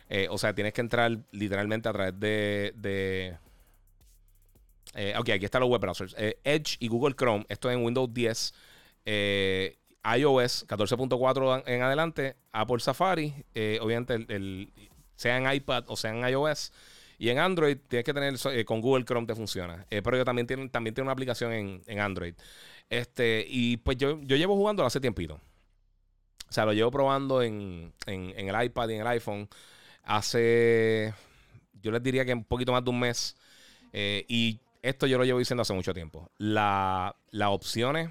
Eh, o sea, tienes que entrar literalmente a través de. de eh, ok, aquí están los web browsers. Eh, Edge y Google Chrome. Esto es en Windows 10. iOS 14.4 en adelante. Apple Safari. obviamente, el, sea en iPad o sea en iOS. Y en Android tienes que tener con Google Chrome te funciona. pero yo también tiene, también tiene una aplicación en, en Android. Este, y pues yo, yo llevo jugando hace tiempito. O sea, lo llevo probando en, el iPad y en el iPhone hace, yo les diría que un poquito más de un mes. Eh, y esto yo lo llevo diciendo hace mucho tiempo. las opciones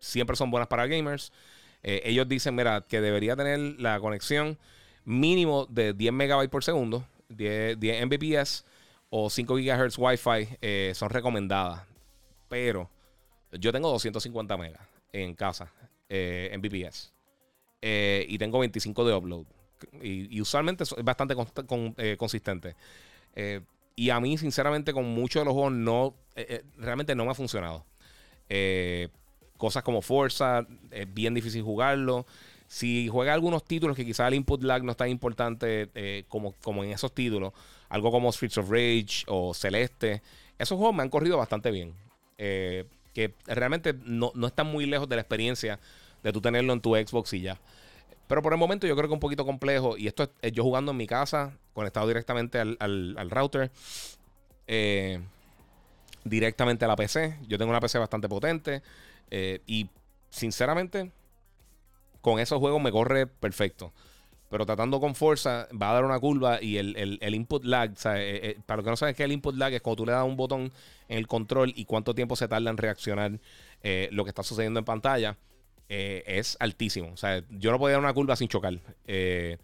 siempre son buenas para gamers. Eh, ellos dicen, mira, que debería tener la conexión mínimo de 10 megabytes por segundo, 10, 10 Mbps o 5 GHz Wi-Fi eh, son recomendadas. Pero yo tengo 250 megas en casa, Mbps. Eh, y tengo 25 de upload. Y, usualmente es bastante eh, consistente. Eh, y a mí, sinceramente, con muchos de los juegos no, realmente no me ha funcionado. cosas como Forza, es bien difícil jugarlo. Si juega algunos títulos que quizás el input lag no es tan importante como, como en esos títulos, algo como Streets of Rage o Celeste, esos juegos me han corrido bastante bien. que realmente no, no están muy lejos de la experiencia de tú tenerlo en tu Xbox y ya. Pero por el momento yo creo que es un poquito complejo. Y esto es yo jugando en mi casa, conectado directamente al, router. Eh, directamente a la PC. Yo tengo una PC bastante potente. Eh, y sinceramente, con esos juegos me corre perfecto. Pero tratando con fuerza, va a dar una curva y el, input lag, eh, para los que no saben qué es el input lag, es cuando tú le das un botón en el control y cuánto tiempo se tarda en reaccionar lo que está sucediendo en pantalla. Eh, es altísimo. O sea, yo no podía dar una curva sin chocar. Eh,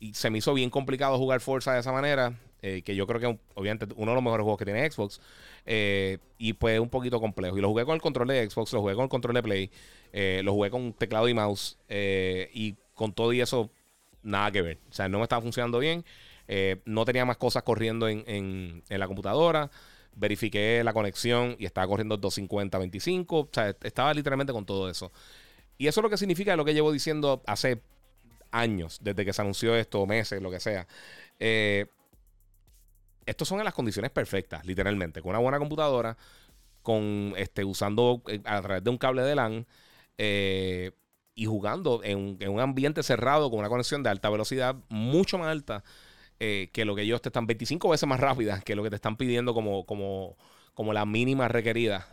y se me hizo bien complicado jugar Forza de esa manera. Eh, que yo creo que obviamente uno de los mejores juegos que tiene Xbox. y pues un poquito complejo. Y lo jugué con el control de Xbox, lo jugué con el control de Play, lo jugué con teclado y mouse. y con todo y eso, nada que ver. O sea, no me estaba funcionando bien. no tenía más cosas corriendo en, en, la computadora verifiqué la conexión y estaba corriendo 250-25. O sea, estaba literalmente con todo eso. Y eso es lo que significa lo que llevo diciendo hace años, desde que se anunció esto, meses, lo que sea. Eh, estos son en las condiciones perfectas, literalmente. Con una buena computadora, con este, usando eh, a través de un cable de LAN eh, y jugando en un, ambiente cerrado con una conexión de alta velocidad, mucho más alta que lo que ellos te están 25 veces más rápida que lo que te están pidiendo como, como, como la mínima requerida.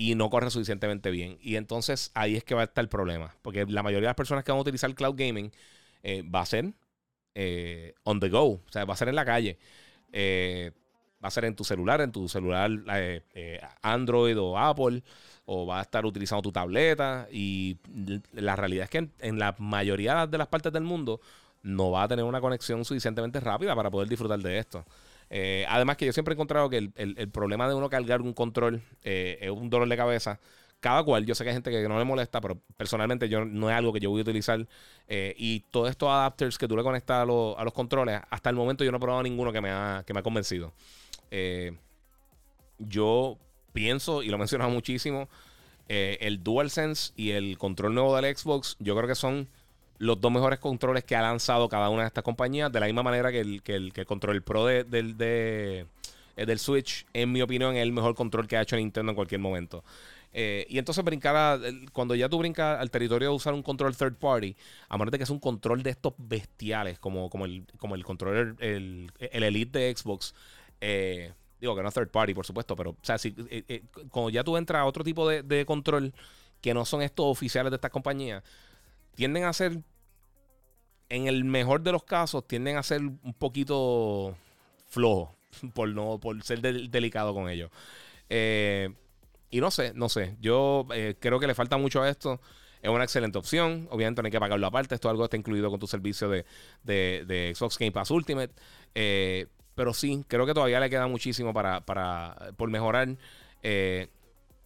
Y no corre suficientemente bien. Y entonces ahí es que va a estar el problema. Porque la mayoría de las personas que van a utilizar cloud gaming va a ser on the go. O sea, va a ser en la calle. Eh, va a ser en tu celular, en tu celular eh, eh, Android o Apple, o va a estar utilizando tu tableta. Y la realidad es que en, la mayoría de las partes del mundo no va a tener una conexión suficientemente rápida para poder disfrutar de esto. Eh, además que yo siempre he encontrado que el, problema de uno cargar un control es un dolor de cabeza cada cual, yo sé que hay gente que no le molesta, pero personalmente yo no es algo que yo voy a utilizar. y todos estos adapters que tú le conectas a, los controles, hasta el momento yo no he probado ninguno que me ha, que me ha convencido. Eh, yo pienso, y lo he mencionado muchísimo, eh, el DualSense y el control nuevo del Xbox, yo creo que son los dos mejores controles que ha lanzado cada una de estas compañías, de la misma manera que el, que el, control Pro de, del, eh, del Switch, en mi opinión, es el mejor control que ha hecho Nintendo en cualquier momento. y entonces brincar cuando ya tú brincas al territorio de usar un control third party, a menos de que es un control de estos bestiales, como, como el, como el control, el, el Elite de Xbox, eh, digo que no es third party, por supuesto, pero, o sea, si, eh, eh, cuando ya tú entras a otro tipo de, control que no son estos oficiales de estas compañías, tienden a ser, en el mejor de los casos, tienden a ser un poquito flojos, *laughs* por, no, por ser delicado con ellos. y no sé, no sé, yo creo que le falta mucho a esto. Es una excelente opción. Obviamente no hay que pagarlo aparte. Esto algo está incluido con tu servicio de, de, de Xbox Game Pass Ultimate. Eh, pero sí, creo que todavía le queda muchísimo para, por mejorar. Eh,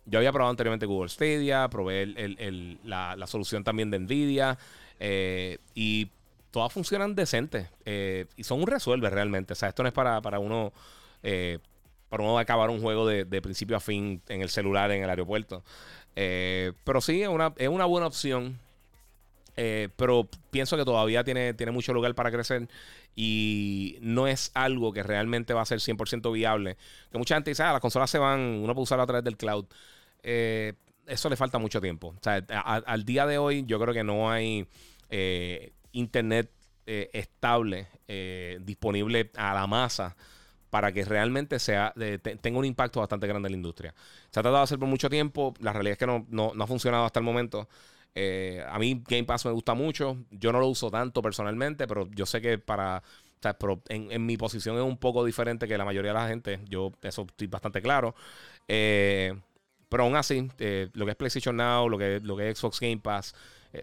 yo había probado anteriormente Google Stadia, probé la, solución también de Nvidia eh, y todas funcionan decentes eh, y son un resuelve realmente. O sea, esto no es para, uno para uno acabar un juego de, principio a fin en el celular en el aeropuerto. pero sí, es una, es una buena opción. pero pienso que todavía tiene, tiene mucho lugar para crecer y no es algo que realmente va a ser 100% viable. Que mucha gente dice, ah, las consolas se van, uno puede usarlo a través del cloud. Eh, eso le falta mucho tiempo. O sea, al día de hoy yo creo que no hay eh, internet eh, estable disponible a la masa para que realmente sea tenga un impacto bastante grande en la industria. Se ha tratado de hacer por mucho tiempo, la realidad es que no, no, no ha funcionado hasta el momento. Eh, a mí Game Pass me gusta mucho. Yo no lo uso tanto personalmente, pero yo sé que para... en, mi posición es un poco diferente que la mayoría de la gente. Yo eso estoy bastante claro. Eh, pero aún así, eh, lo que es PlayStation Now, lo que, lo que es Xbox Game Pass,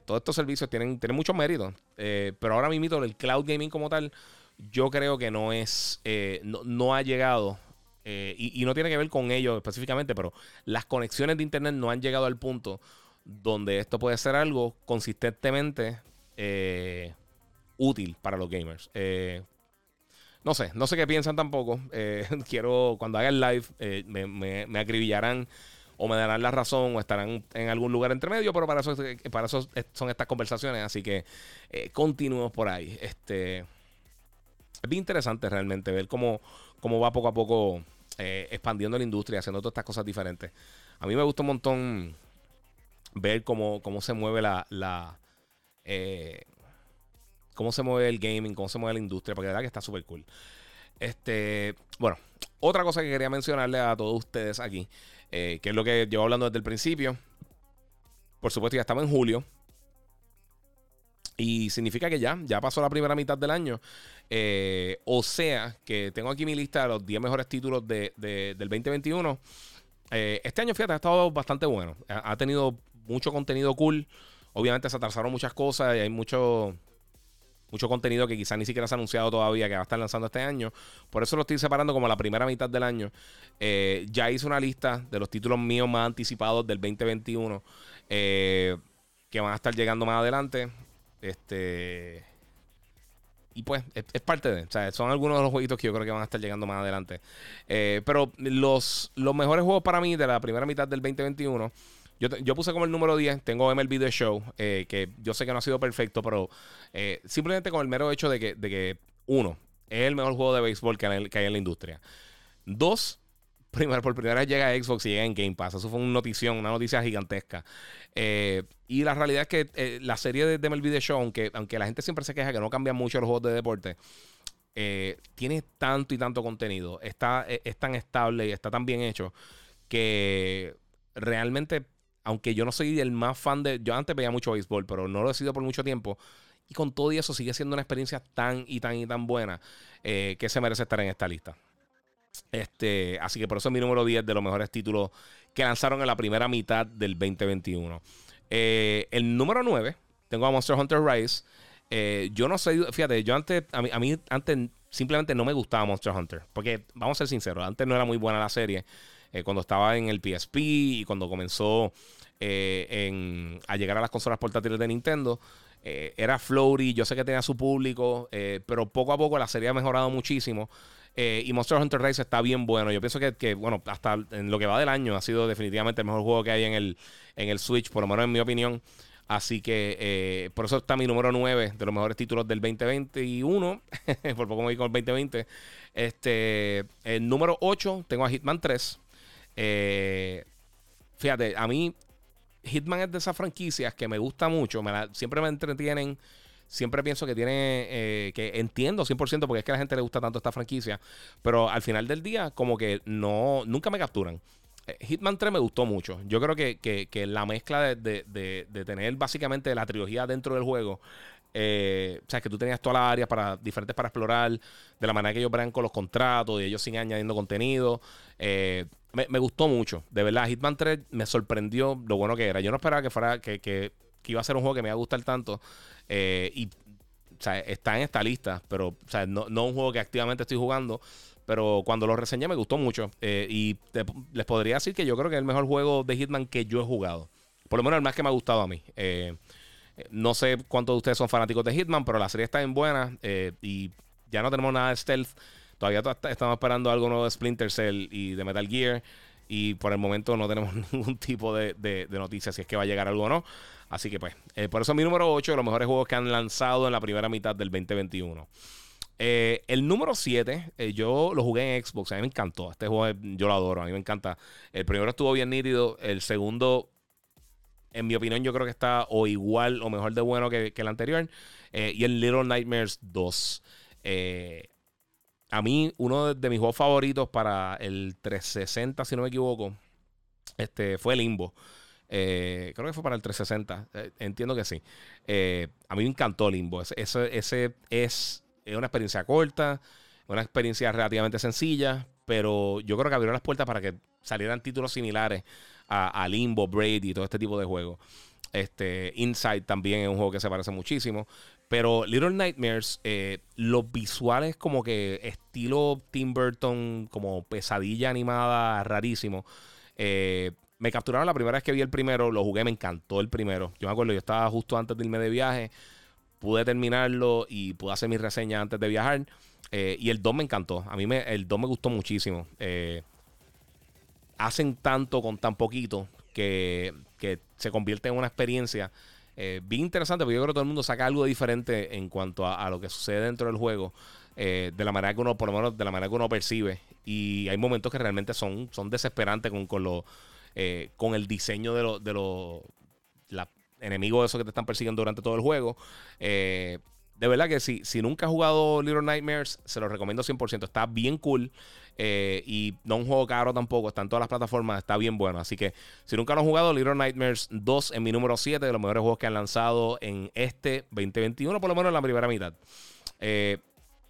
todos estos servicios tienen, tienen mucho mérito. pero ahora mismo el cloud gaming como tal, yo creo que no es, no, ha llegado y, no tiene que ver con ello específicamente, pero las conexiones de Internet no han llegado al punto donde esto puede ser algo consistentemente eh, útil para los gamers. Eh, no sé, no sé qué piensan tampoco. Eh, *laughs* quiero, cuando haga el live, me, acribillarán o me darán la razón o estarán en algún lugar entre medio, pero para eso, para eso son estas conversaciones, así que continuemos por ahí. Este, es bien interesante realmente ver cómo, cómo va poco a poco expandiendo la industria, haciendo todas estas cosas diferentes. A mí me gusta un montón ver cómo, cómo se mueve la, la eh, cómo se mueve el gaming, cómo se mueve la industria, porque de verdad que está súper cool. Este, bueno, otra cosa que quería mencionarle a todos ustedes aquí, eh, que es lo que llevo hablando desde el principio. Por supuesto, ya estamos en julio. Y significa que ya, ya pasó la primera mitad del año. Eh, o sea, que tengo aquí mi lista de los 10 mejores títulos de, del 2021. este año, fíjate, ha estado bastante bueno. ha tenido mucho contenido cool. Obviamente se atrasaron muchas cosas y hay mucho, mucho contenido que quizás ni siquiera se ha anunciado todavía que va a estar lanzando este año. Por eso lo estoy separando como la primera mitad del año. Eh, ya hice una lista de los títulos míos más anticipados del 2021 eh, que van a estar llegando más adelante. Este. Y pues, es, parte de. O sea, son algunos de los jueguitos que yo creo que van a estar llegando más adelante. Eh, pero los, los mejores juegos para mí de la primera mitad del 2021 yo, puse como el número 10, tengo MLB The Show, eh, que yo sé que no ha sido perfecto, pero eh, simplemente con el mero hecho de que, de que, uno, es el mejor juego de béisbol que hay, en la industria. Dos, primero, por primera vez llega a Xbox y llega en Game Pass. Eso fue una notición, una noticia gigantesca. Eh, y la realidad es que la serie de, MLB The Show, aunque, aunque la gente siempre se queja que no cambian mucho los juegos de deporte, tiene tanto y tanto contenido, está, es tan estable y está tan bien hecho que realmente, aunque yo no soy el más fan de. Yo antes veía mucho béisbol, pero no lo he sido por mucho tiempo. Y con todo y eso sigue siendo una experiencia tan y tan y tan buena que se merece estar en esta lista. Este, así que por eso es mi número 10 de los mejores títulos que lanzaron en la primera mitad del 2021. Eh, el número 9, tengo a Monster Hunter Rise. Eh, yo no sé, fíjate, yo antes, a mí, antes simplemente no me gustaba Monster Hunter. Porque, vamos a ser sinceros, antes no era muy buena la serie. Eh, cuando estaba en el PSP y cuando comenzó a llegar a las consolas portátiles de Nintendo. era floaty, yo sé que tenía su público, pero poco a poco la serie ha mejorado muchísimo. Eh, y Monster Hunter Rise está bien bueno. Yo pienso que, bueno, hasta en lo que va del año ha sido definitivamente el mejor juego que hay en el, en el Switch, por lo menos en mi opinión. Así que eh, por eso está mi número 9 de los mejores títulos del 2021. *laughs* por poco me voy con el 2020. Este, el número 8 tengo a Hitman 3. Eh, fíjate, a mí Hitman es de esas franquicias que me gusta mucho. siempre me entretienen siempre pienso que tiene, eh, que entiendo 100% porque es que a la gente le gusta tanto esta franquicia, pero al final del día como que no, nunca me capturan. Eh, Hitman 3 me gustó mucho. Yo creo que, la mezcla de, tener básicamente la trilogía dentro del juego, eh, o sea, que tú tenías todas las áreas para, diferentes para explorar, de la manera que ellos verán con los contratos y ellos siguen añadiendo contenido. Me, gustó mucho. De verdad, Hitman 3 me sorprendió lo bueno que era. Yo no esperaba que fuera, que, que iba a ser un juego que me iba a gustar tanto. Eh, y o sea, está en esta lista, pero o sea, no, no un juego que activamente estoy jugando. Pero cuando lo reseñé me gustó mucho. Eh, y les podría decir que yo creo que es el mejor juego de Hitman que yo he jugado. Por lo menos el más que me ha gustado a mí. Eh, no sé cuántos de ustedes son fanáticos de Hitman, pero la serie está en buena. y ya no tenemos nada de stealth. Todavía estamos esperando algo nuevo de Splinter Cell y de Metal Gear. Y por el momento no tenemos *laughs* ningún tipo de, de noticias si es que va a llegar algo o no. Así que pues, eh, por eso mi número 8 de los mejores juegos que han lanzado en la primera mitad del 2021. Eh, el número 7, eh, yo lo jugué en Xbox, a mí me encantó. Este juego yo lo adoro, a mí me encanta. El primero estuvo bien nítido, el segundo, en mi opinión, yo creo que está o igual o mejor de bueno que, el anterior. y el Little Nightmares 2. A mí, uno de, mis juegos favoritos para el 360, si no me equivoco, este, fue Limbo. Eh, creo que fue para el 360. Eh, entiendo que sí. Eh, a mí me encantó Limbo. Ese, ese, es una experiencia corta, una experiencia relativamente sencilla, pero yo creo que abrió las puertas para que salieran títulos similares a, Limbo, Braid y todo este tipo de juegos. Este, Inside también es un juego que se parece muchísimo. Pero Little Nightmares, los visuales como que estilo Tim Burton, como pesadilla animada, rarísimo. Eh, me capturaron la primera vez que vi el primero, lo jugué, me encantó el primero. Yo me acuerdo, yo estaba justo antes de irme de viaje, pude terminarlo y pude hacer mi reseña antes de viajar. Eh, y el 2 me encantó. A mí me, el 2 me gustó muchísimo. Eh, hacen tanto con tan poquito que, se convierte en una experiencia eh, bien interesante, porque yo creo que todo el mundo saca algo diferente en cuanto a, lo que sucede dentro del juego. de la manera que uno, por lo menos de la manera que uno percibe. Y hay momentos que realmente son, son desesperantes con, con, lo, eh, con el diseño de los de los enemigos esos que te están persiguiendo durante todo el juego. Eh, de verdad que si, si nunca has jugado Little Nightmares, se lo recomiendo 100%. Está bien cool. Eh, y no un juego caro tampoco. Está en todas las plataformas. Está bien bueno. Así que si nunca lo has jugado, Little Nightmares 2 en mi número 7 de los mejores juegos que han lanzado en este 2021, por lo menos en la primera mitad.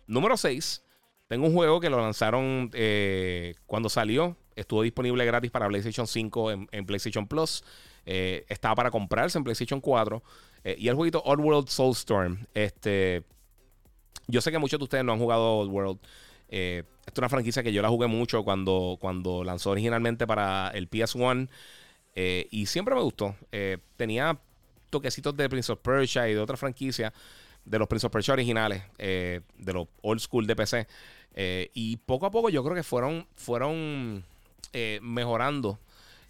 número 6. Tengo un juego que lo lanzaron cuando salió. Estuvo disponible gratis para PlayStation 5 en, PlayStation Plus. Eh, estaba para comprarse en PlayStation 4. Eh, y el jueguito Oddworld Soulstorm. Este, yo sé que muchos de ustedes no han jugado Oddworld. Eh, esta es una franquicia que yo la jugué mucho cuando, cuando lanzó originalmente para el PS1. y siempre me gustó. tenía toquecitos de Prince of Persia y de otra franquicia. De los Prince of Persia originales. de los old school de PC. y poco a poco yo creo que fueron, fueron eh, mejorando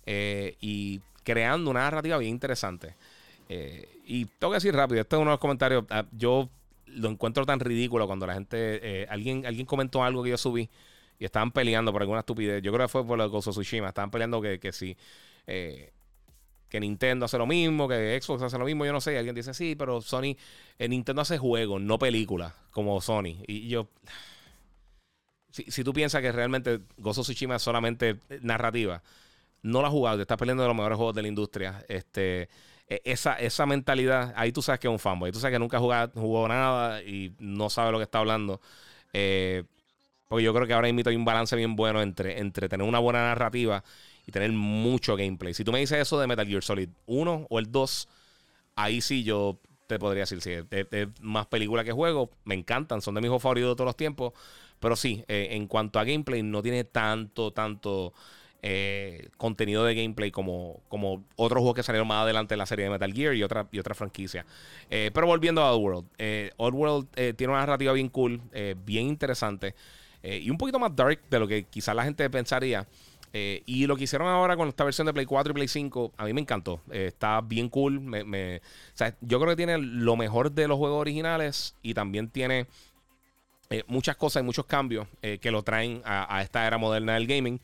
eh, y creando una narrativa bien interesante. Eh, y tengo que decir rápido, este es uno de los comentarios, ah, yo lo encuentro tan ridículo cuando la gente, alguien, alguien comentó algo que yo subí y estaban peleando por alguna estupidez. Yo creo que fue por lo de Gozo Tsushima. Estaban peleando que, que sí. Eh, que Nintendo hace lo mismo, que Xbox hace lo mismo, yo no sé. Alguien dice, sí, pero Sony, eh, Nintendo hace juegos, no películas, como Sony. Y yo, si, si, tú piensas que realmente Gozo Tsushima es solamente narrativa, no la has jugado, te estás peleando de los mejores juegos de la industria. Este, esa, esa mentalidad, ahí tú sabes que es un fanboy. Tú sabes que nunca jugado, jugó nada y no sabe lo que está hablando. Eh, porque yo creo que ahora mismo hay un balance bien bueno entre, entre tener una buena narrativa y tener mucho gameplay. Si tú me dices eso de Metal Gear Solid 1 o el 2, ahí sí yo te podría decir, sí, es, más película que juego. Me encantan, son de mis juegos favoritos de todos los tiempos. Pero sí, eh, en cuanto a gameplay, no tiene tanto, tanto eh, contenido de gameplay como, como otros juegos que salieron más adelante en la serie de Metal Gear y otra, y otra franquicia. Eh, pero volviendo a Oddworld, eh, Oddworld tiene una narrativa bien cool, bien interesante y un poquito más dark de lo que quizás la gente pensaría. y lo que hicieron ahora con esta versión de Play 4 y Play 5, a mí me encantó. está bien cool. Me, yo creo que tiene lo mejor de los juegos originales y también tiene muchas cosas y muchos cambios que lo traen a, esta era moderna del gaming.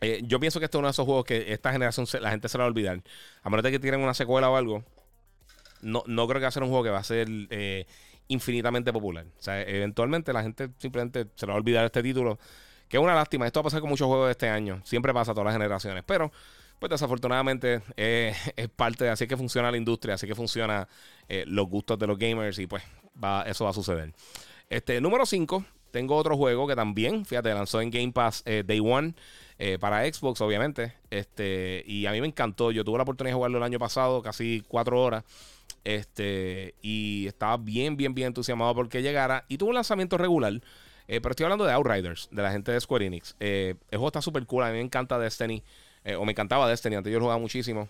Eh, yo pienso que este es uno de esos juegos que esta generación la gente se la va a olvidar. A menos de que tienen una secuela o algo. No, no creo que va a ser un juego que va a ser eh, infinitamente popular. O sea, eventualmente la gente simplemente se la va a olvidar este título. Que es una lástima. Esto va a pasar con muchos juegos de este año. Siempre pasa a todas las generaciones. Pero, pues desafortunadamente eh, *laughs* es parte de así que funciona la industria. Así que funciona los gustos de los gamers. Y pues eso va a suceder. Este, número 5. Tengo otro juego que también, fíjate, lanzó en Game Pass Day One. Eh, para Xbox, obviamente. Este, y a mí me encantó. Yo tuve la oportunidad de jugarlo el año pasado, casi cuatro horas. Este, y estaba bien, bien, bien entusiasmado porque llegara. Y tuvo un lanzamiento regular. Eh, pero estoy hablando de Outriders, de la gente de Square Enix. Eh, el juego está súper cool. A mí me encanta Destiny. o me encantaba Destiny. Antes yo jugaba muchísimo.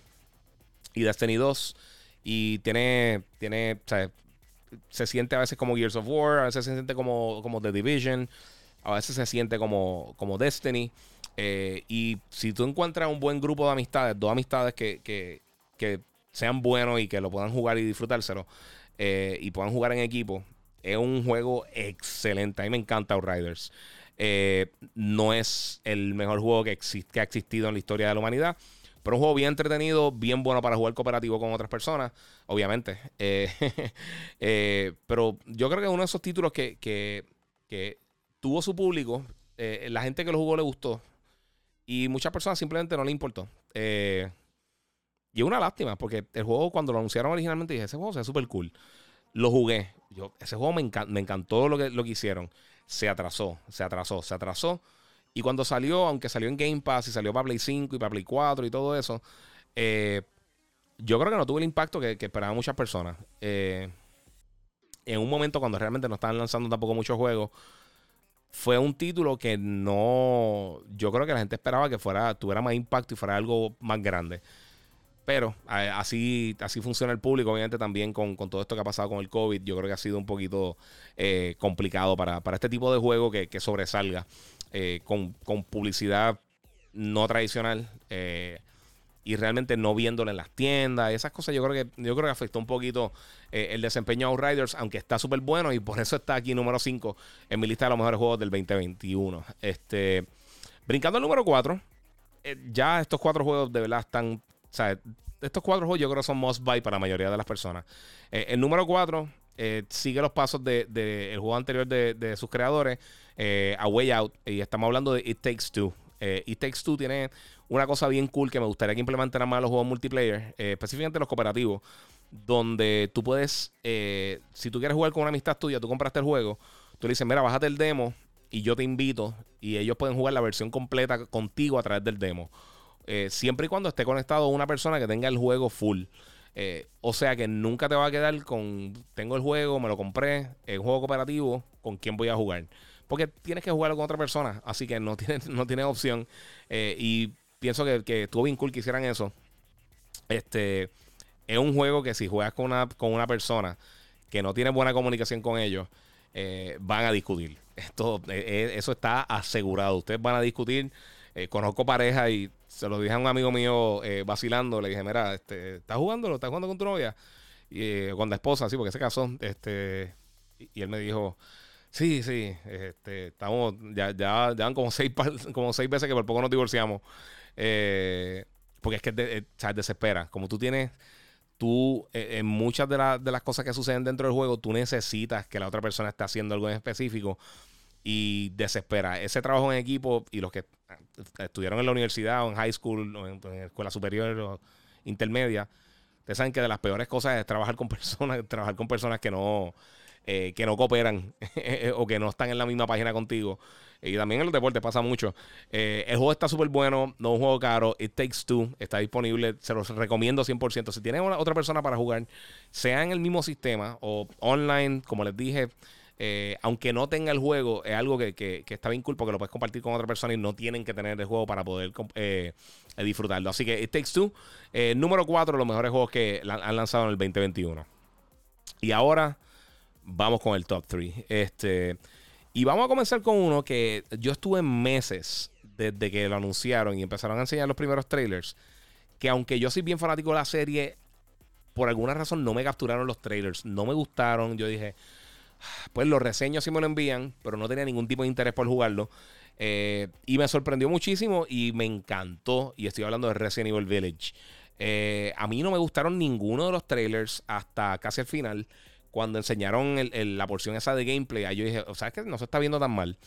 Y Destiny 2. Y tiene. tiene se siente a veces como Gears of War. A veces se siente como, como The Division. A veces se siente como, como Destiny. Eh, y si tú encuentras un buen grupo de amistades, dos amistades que, sean buenos y que lo puedan jugar y disfrutárselo, eh, y puedan jugar en equipo, es un juego excelente. A mí me encanta Outriders. Eh, no es el mejor juego que, que ha existido en la historia de la humanidad. Pero un juego bien entretenido, bien bueno para jugar cooperativo con otras personas, obviamente. *laughs* pero yo creo que es uno de esos títulos que, que tuvo su público. la gente que lo jugó le gustó. Y muchas personas simplemente no le importó. Eh, y es una lástima, porque el juego cuando lo anunciaron originalmente dije, ese juego se ve súper cool. Lo jugué. Yo, ese juego me, me encantó lo que, lo que hicieron. Se atrasó, se atrasó, se atrasó. Y cuando salió, aunque salió en Game Pass y salió para Play 5 y para Play 4 y todo eso, eh, yo creo que no tuvo el impacto que, esperaban muchas personas. Eh, en un momento cuando realmente no estaban lanzando tampoco muchos juegos, fue un título que no. Yo creo que la gente esperaba que fuera, tuviera más impacto y fuera algo más grande. Pero así, así funciona el público, obviamente también con, todo esto que ha pasado con el COVID. Yo creo que ha sido un poquito eh, complicado para, este tipo de juego que, sobresalga eh, con, con, publicidad no tradicional. Eh, y realmente no viéndolo en las tiendas. Esas cosas yo creo que, yo creo que afectó un poquito eh, el desempeño de Outriders, aunque está súper bueno y por eso está aquí número 5 en mi lista de los mejores juegos del 2021. Este, brincando al número 4, eh, ya estos cuatro juegos de verdad están... Estos cuatro juegos yo creo que son must buy para la mayoría de las personas. Eh, el número 4 sigue los pasos del de, juego anterior de, de sus creadores, A Way Out, y estamos hablando de It Takes Two. It Takes Two tiene una cosa bien cool que me gustaría que implementaran más los juegos multiplayer, eh, específicamente los cooperativos, donde tú puedes, eh, si tú quieres jugar con una amistad tuya, tú compraste el juego, tú le dices, mira, bájate el demo y yo te invito y ellos pueden jugar la versión completa contigo a través del demo. Eh, siempre y cuando esté conectado una persona que tenga el juego full. o sea que nunca te va a quedar con, tengo el juego, me lo compré, el juego cooperativo, ¿con quién voy a jugar? Porque tienes que jugarlo con otra persona, así que no *laughs* tienes, no tienes opción. y pienso que, que estuvo bien cool que hicieran eso. Este es un juego que si juegas con una, con una persona que no tiene buena comunicación con ellos, eh, van a discutir. *laughs* Esto, eh, eh, eso está asegurado. Ustedes van a discutir. conozco pareja y se lo dije a un amigo mío vacilando. Le dije, mira, este, ¿estás jugando? ¿Lo estás jugando con tu novia? Y con la esposa, sí, porque se casó. Este, y, él me dijo, Sí, sí. Este, estamos, ya, ya, ya van como seis, *laughs* como seis veces que por poco nos divorciamos. Eh, porque es que de, eh, desespera. Como tú tienes, tú, eh, en muchas de, de, las cosas que suceden dentro del juego, tú necesitas que la otra persona esté haciendo algo en específico y desespera. Ese trabajo en equipo y los que estudiaron en la universidad o en high school o en, escuela superior o intermedia, ustedes saben que de las peores cosas es trabajar con *laughs* personas, trabajar con personas que no, eh, que no cooperan *laughs* o que no están en la misma página contigo. Y también en los deportes pasa mucho. Eh, el juego está súper bueno, no es un juego caro. It Takes Two está disponible, se los recomiendo 100%. Si tienen otra persona para jugar, sea en el mismo sistema o online, como les dije, eh, aunque no tenga el juego, es algo que, está bien cool porque lo puedes compartir con otra persona y no tienen que tener el juego para poder eh, disfrutarlo. Así que It Takes Two, número 4 de los mejores juegos que han lanzado en el 2021. Y ahora vamos con el top 3. Este. Y vamos a comenzar con uno que yo estuve meses desde que lo anunciaron y empezaron a enseñar los primeros trailers. Que aunque yo soy bien fanático de la serie, por alguna razón no me capturaron los trailers. No me gustaron. Yo dije, ah, pues los reseños sí me lo envían, pero no tenía ningún tipo de interés por jugarlo. Eh, y me sorprendió muchísimo y me encantó. Y estoy hablando de Resident Evil Village. Eh, a mí no me gustaron ninguno de los trailers hasta casi el final cuando enseñaron la porción esa de gameplay, yo dije, o sea, es que no se está viendo tan mal.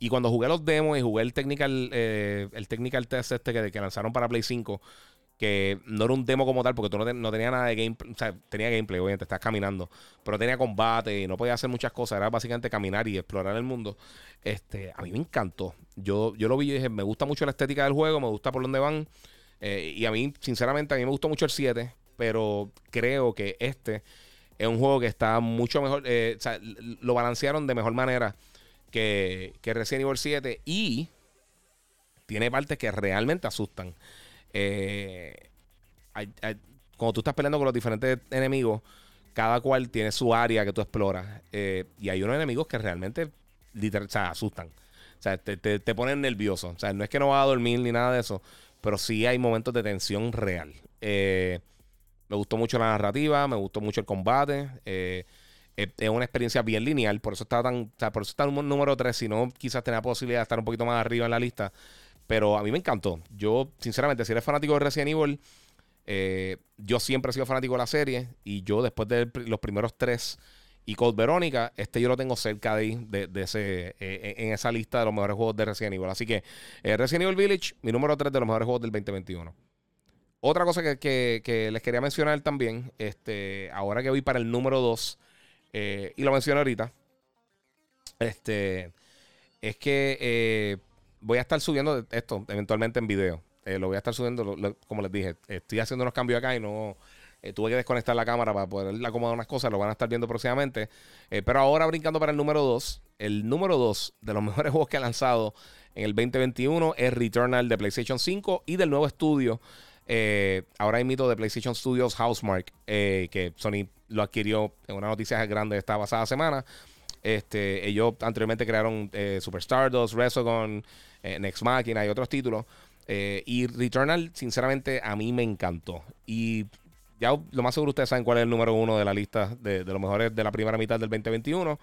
Y cuando jugué los demos y jugué el technical, eh, el technical test este que, lanzaron para Play 5, que no era un demo como tal, porque tú no, no tenías nada de gameplay, o sea, tenía gameplay, obviamente, estás caminando, pero tenía combate y no podía hacer muchas cosas, era básicamente caminar y explorar el mundo. Este, a mí me encantó. Yo, yo lo vi y dije, me gusta mucho la estética del juego, me gusta por dónde van. Eh, y a mí, sinceramente, a mí me gustó mucho el 7, pero creo que este es un juego que está mucho mejor. Eh, o sea, lo balancearon de mejor manera que, que Resident Evil 7 y tiene partes que realmente asustan. Eh, cuando tú estás peleando con los diferentes enemigos, cada cual tiene su área que tú exploras. Eh, y hay unos enemigos que realmente literal, asustan. O sea, te, te, te, ponen nervioso. O sea, no es que no va a dormir ni nada de eso, pero sí hay momentos de tensión real. Eh, me gustó mucho la narrativa, me gustó mucho el combate. Eh, es una experiencia bien lineal, por eso está tan, por eso está el número 3, si no quizás tenía posibilidad de estar un poquito más arriba en la lista. Pero a mí me encantó. Yo, sinceramente, si eres fanático de Resident Evil, eh, yo siempre he sido fanático de la serie. Y yo, después de los primeros tres y Code Verónica, este yo lo tengo cerca de, de, ese, eh, en esa lista de los mejores juegos de Resident Evil. Así que Resident Evil Village, mi número 3 de los mejores juegos del 2021. Otra cosa que, les quería mencionar también, este, ahora que voy para el número 2, eh, y lo menciono ahorita, este, es que eh, voy a estar subiendo esto eventualmente en video. Eh, lo voy a estar subiendo, como les dije, estoy haciendo unos cambios acá y no tuve que desconectar la cámara para poder acomodar unas cosas, lo van a estar viendo próximamente. pero ahora brincando para el número 2, el número 2 de los *laughs* mejores juegos que ha lanzado en el 2021 es Returnal de PlayStation 5 y del nuevo estudio eh, ahora mito de PlayStation Studios Housemark, eh, que Sony lo adquirió en una noticia grande esta pasada semana. Este, ellos anteriormente crearon eh, Super Resogon, eh, Next Machina y otros títulos. y Returnal, sinceramente, a mí me encantó. Y ya lo más seguro ustedes saben cuál es el número uno de la lista de, de los mejores de la primera mitad del 2021.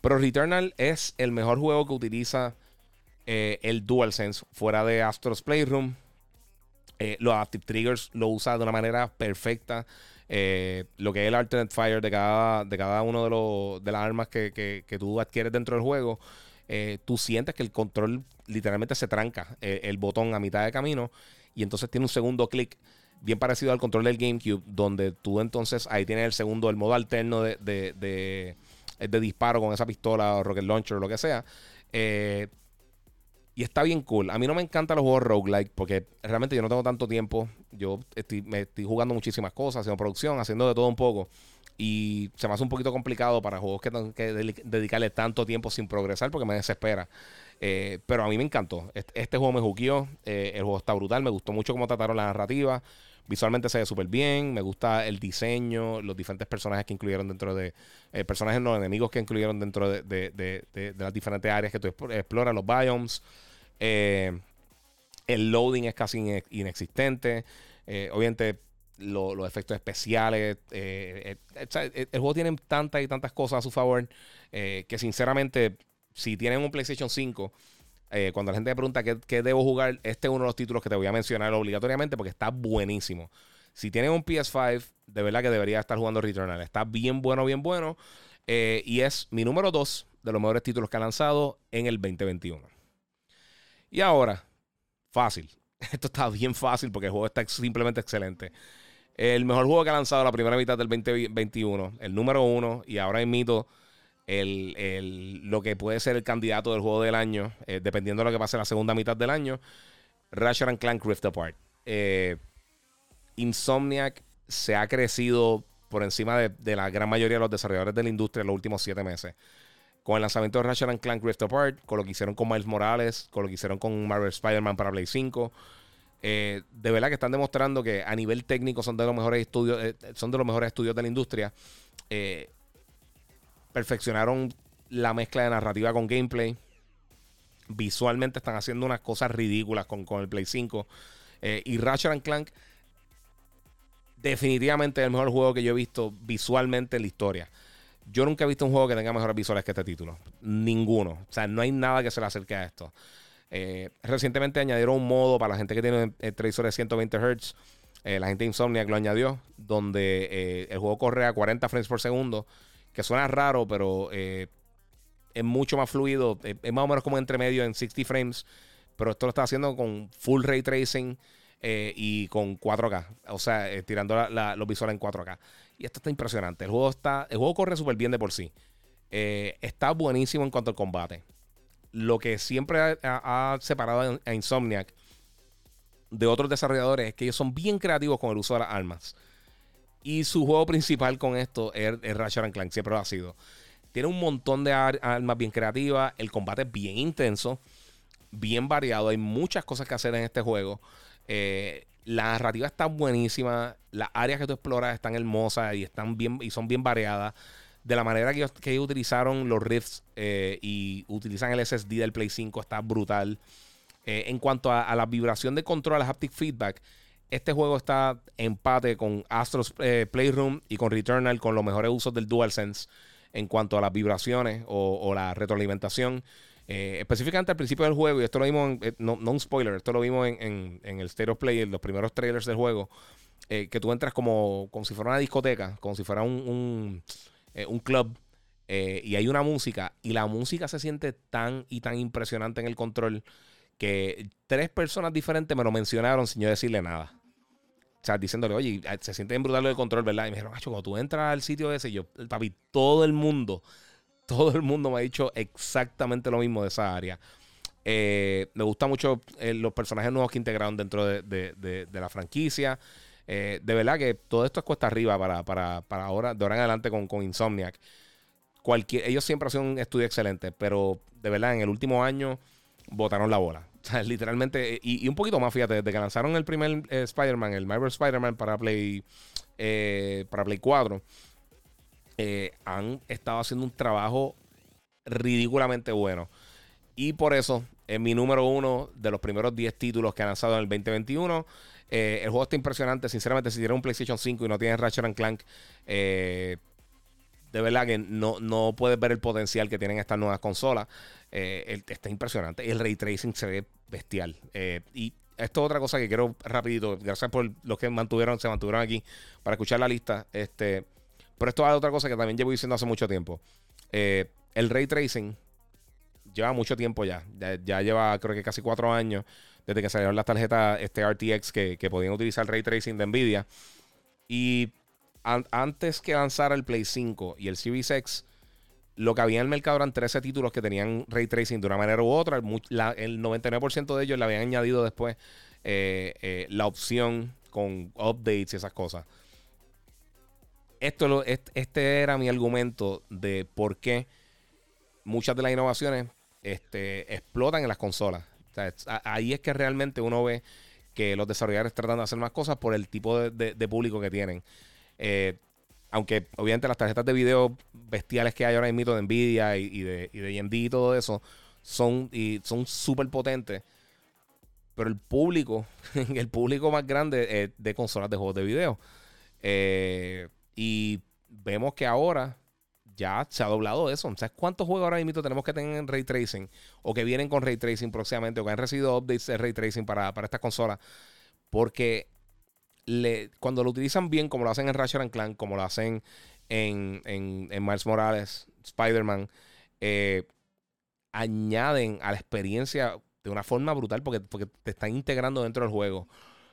Pero Returnal es el mejor juego que utiliza el DualSense fuera de Astro's Playroom. Eh, los Active Triggers lo usa de una manera perfecta. Eh, lo que es el Alternate Fire de cada, de cada uno de, los, de las armas que, tú adquieres dentro del juego, eh, tú sientes que el control literalmente se tranca el botón a mitad de camino y entonces tiene un segundo clic bien parecido al control del GameCube, donde tú entonces ahí tienes el segundo, el modo alterno de, de, de, disparo con esa pistola o rocket launcher o lo que sea. Y está bien cool. A mí no me encantan los juegos roguelike porque realmente yo no tengo tanto tiempo. Yo estoy, me estoy jugando muchísimas cosas, haciendo producción, haciendo de todo un poco. Y se me hace un poquito complicado para juegos que tengo que dedicarle tanto tiempo sin progresar porque me desespera. Eh, pero a mí me encantó. Este, juego me juqueó. Eh, el juego está brutal. Me gustó mucho cómo trataron la narrativa. Visualmente se ve súper bien. Me gusta el diseño, los diferentes personajes que incluyeron dentro de. Eh, personajes no enemigos que incluyeron dentro de, de, las diferentes áreas que tú exploras, los biomes. Eh, el loading es casi inexistente. Eh, obviamente, los efectos especiales. el, juego tiene tantas y tantas cosas a su favor que sinceramente, si tienen un PlayStation 5, cuando la gente me pregunta qué, debo jugar, este es uno de los títulos que te voy a mencionar obligatoriamente porque está buenísimo. Si tienen un PS5, de verdad que debería estar jugando Returnal. Está bien bueno, bien bueno. Eh, y es mi número 2 de los mejores títulos que ha lanzado en el 2021. Y ahora, fácil. *laughs* Esto está bien fácil porque el juego está simplemente excelente. El mejor juego que ha lanzado la primera mitad del 2021, el número 1, y ahora imito el, el, lo que puede ser el candidato del juego del año, eh, dependiendo de lo que pase la segunda mitad del año, Ratchet Clank Rift Apart. Eh, Insomniac se ha crecido por encima de, la gran mayoría de los desarrolladores de la industria en los últimos siete meses. Con el lanzamiento de Ratchet Clank Rift Apart, con lo que hicieron con Miles Morales, con lo que hicieron con Marvel Spider-Man para Play 5. Eh, de verdad que están demostrando que a nivel técnico son de los mejores estudios, eh, son de los mejores estudios de la industria. Eh, perfeccionaron la mezcla de narrativa con gameplay. Visualmente están haciendo unas cosas ridículas con, con el Play 5. y Ratchet Clank definitivamente el mejor juego que yo he visto visualmente en la historia. Yo nunca he visto un juego que tenga mejores visuales que este título. Ninguno. O sea, no hay nada que se le acerque a esto. Eh, recientemente añadieron un modo para la gente que tiene el televisor de 120 Hz. Eh, la gente de Insomniac lo añadió, donde eh, el juego corre a 40 frames por segundo, que suena raro, pero es mucho más fluido. es más o menos como entre medio en 60 frames, pero esto lo está haciendo con full ray tracing. Eh, y con 4K. O sea, eh, tirando los visuales en 4K. Y esto está impresionante. El juego, está, el juego corre súper bien de por sí. Eh, está buenísimo en cuanto al combate. Lo que siempre ha, separado a Insomniac de otros desarrolladores es que ellos son bien creativos con el uso de las armas. Y su juego principal con esto es, es Ratchet Clank, siempre lo ha sido. Tiene un montón de armas bien creativas, el combate es bien intenso, bien variado, hay muchas cosas que hacer en este juego. Eh, la narrativa está buenísima. Las áreas que tú exploras están hermosas y están bien y son bien variadas. De la manera que, ellos, utilizaron los riffs eh, y utilizan el SSD del Play 5 está brutal. Eh, en cuanto a, la vibración de control, al haptic feedback, este juego está empate con Astros Playroom y con Returnal con los mejores usos del DualSense en cuanto a las vibraciones o la retroalimentación. Eh, específicamente al principio del juego, y esto lo vimos, eh, no, un spoiler, esto lo vimos en, el State of Play, en los primeros trailers del juego, eh, que tú entras como, como si fuera una discoteca, como si fuera un, un, club, y hay una música, y la música se siente tan y tan impresionante en el control que tres personas diferentes me lo mencionaron sin yo decirle nada. O sea, diciéndole, oye, se siente bien brutal el control, ¿verdad? Y me dijeron, macho, cuando tú entras al sitio ese, yo, papi, todo el mundo todo el mundo me ha dicho exactamente lo mismo de esa área. Eh, me gusta mucho eh, los personajes nuevos que integraron dentro de, la franquicia. Eh, de verdad que todo esto es cuesta arriba para, ahora, de ahora en adelante con, con Insomniac. Ellos siempre sido un estudio excelente, pero de verdad en el último año botaron la bola. *laughs* literalmente, y, un poquito más, fíjate, desde que lanzaron el primer Spider-Man, el Marvel Spider-Man para Play, para Play 4 eh, han estado haciendo un trabajo ridículamente bueno. Y por eso es mi número uno de los primeros 10 títulos que han lanzado en el 2021. Eh, el juego está impresionante. Sinceramente, si tienes un PlayStation 5 y no tienes Ratchet Clank, eh, de verdad que no, no puedes ver el potencial que tienen estas nuevas consolas. está impresionante. El ray tracing se ve bestial. y esto es otra cosa que quiero rapidito. Gracias por los que mantuvieron, se mantuvieron aquí para escuchar la lista. Este. Pero esto es otra cosa que también llevo diciendo hace mucho tiempo. Eh, el ray tracing lleva mucho tiempo ya. ya. lleva creo que casi cuatro años desde que salieron las tarjetas este RTX que, podían utilizar el ray tracing de Nvidia. Y antes que lanzara el Play 5 y el Series X, lo que había en el mercado eran 13 títulos que tenían ray tracing de una manera u otra. el 99% de ellos le habían añadido después eh, eh, la opción con updates y esas cosas esto este era mi argumento de por qué muchas de las innovaciones este, explotan en las consolas. ahí es que realmente uno ve que los desarrolladores tratan de hacer más cosas por el tipo de, público que tienen. Eh, aunque obviamente las tarjetas de video bestiales que hay ahora mismo de Nvidia y, de, y AMD y todo eso son y son súper potentes pero el público, *laughs* el público más grande es de consolas de juegos de video. Eh, y vemos que ahora ya se ha doblado eso. ¿Sabes cuántos juegos ahora mismo tenemos que tener en ray tracing? O que vienen con ray tracing próximamente, o que han recibido updates de ray tracing para, para estas consolas. Porque le, cuando lo utilizan bien, como lo hacen en Ratchet Clank, como lo hacen en, en, Miles Morales, Spider-Man, eh, añaden a la experiencia de una forma brutal porque, porque te están integrando dentro del juego.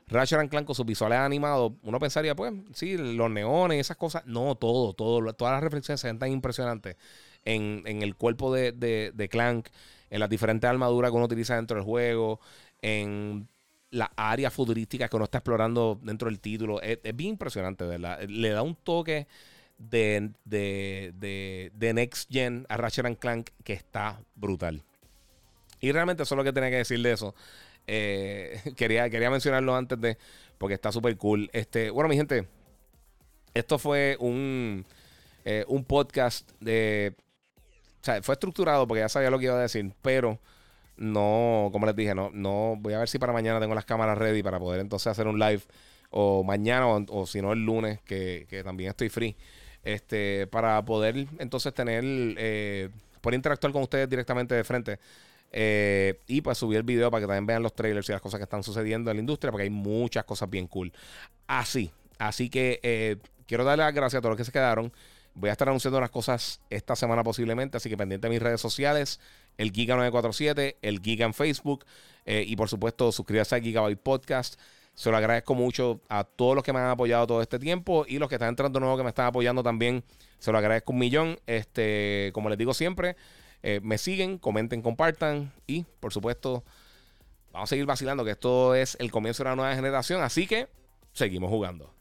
Ratchet Clank con sus visuales animados, uno pensaría, pues, sí, los neones, esas cosas. No, todo, todo, todas las reflexiones se ven tan impresionantes en, el cuerpo de, Clank, en las diferentes armaduras que uno utiliza dentro del juego, en las áreas futurísticas que uno está explorando dentro del título. Es, bien impresionante, ¿verdad? Le da un toque de, de, de, Next Gen a Ratchet Clank que está brutal. Y realmente eso es lo que tenía que decir de eso. Eh, *laughs* quería, quería mencionarlo antes de. Porque está súper cool. Este, bueno, mi gente. Esto fue un, eh, un podcast de. O sea, fue estructurado porque ya sabía lo que iba a decir. Pero no, como les dije, no, no. Voy a ver si para mañana tengo las cámaras ready para poder entonces hacer un live. O mañana, o, si no el lunes, que, también estoy free. Este, para poder entonces tener. Eh, poder interactuar con ustedes directamente de frente. Eh, y pues subir el video para que también vean los trailers y las cosas que están sucediendo en la industria, porque hay muchas cosas bien cool. Así, así que eh, quiero darle las gracias a todos los que se quedaron. Voy a estar anunciando unas cosas esta semana posiblemente, así que pendiente de mis redes sociales, el Giga947, el Giga en Facebook eh, y por supuesto suscríbase al Gigabyte Podcast. Se lo agradezco mucho a todos los que me han apoyado todo este tiempo y los que están entrando nuevo que me están apoyando también. Se lo agradezco un millón. Este, como les digo siempre, eh, me siguen, comenten, compartan y, por supuesto, vamos a seguir vacilando que esto es el comienzo de una nueva generación. Así que seguimos jugando.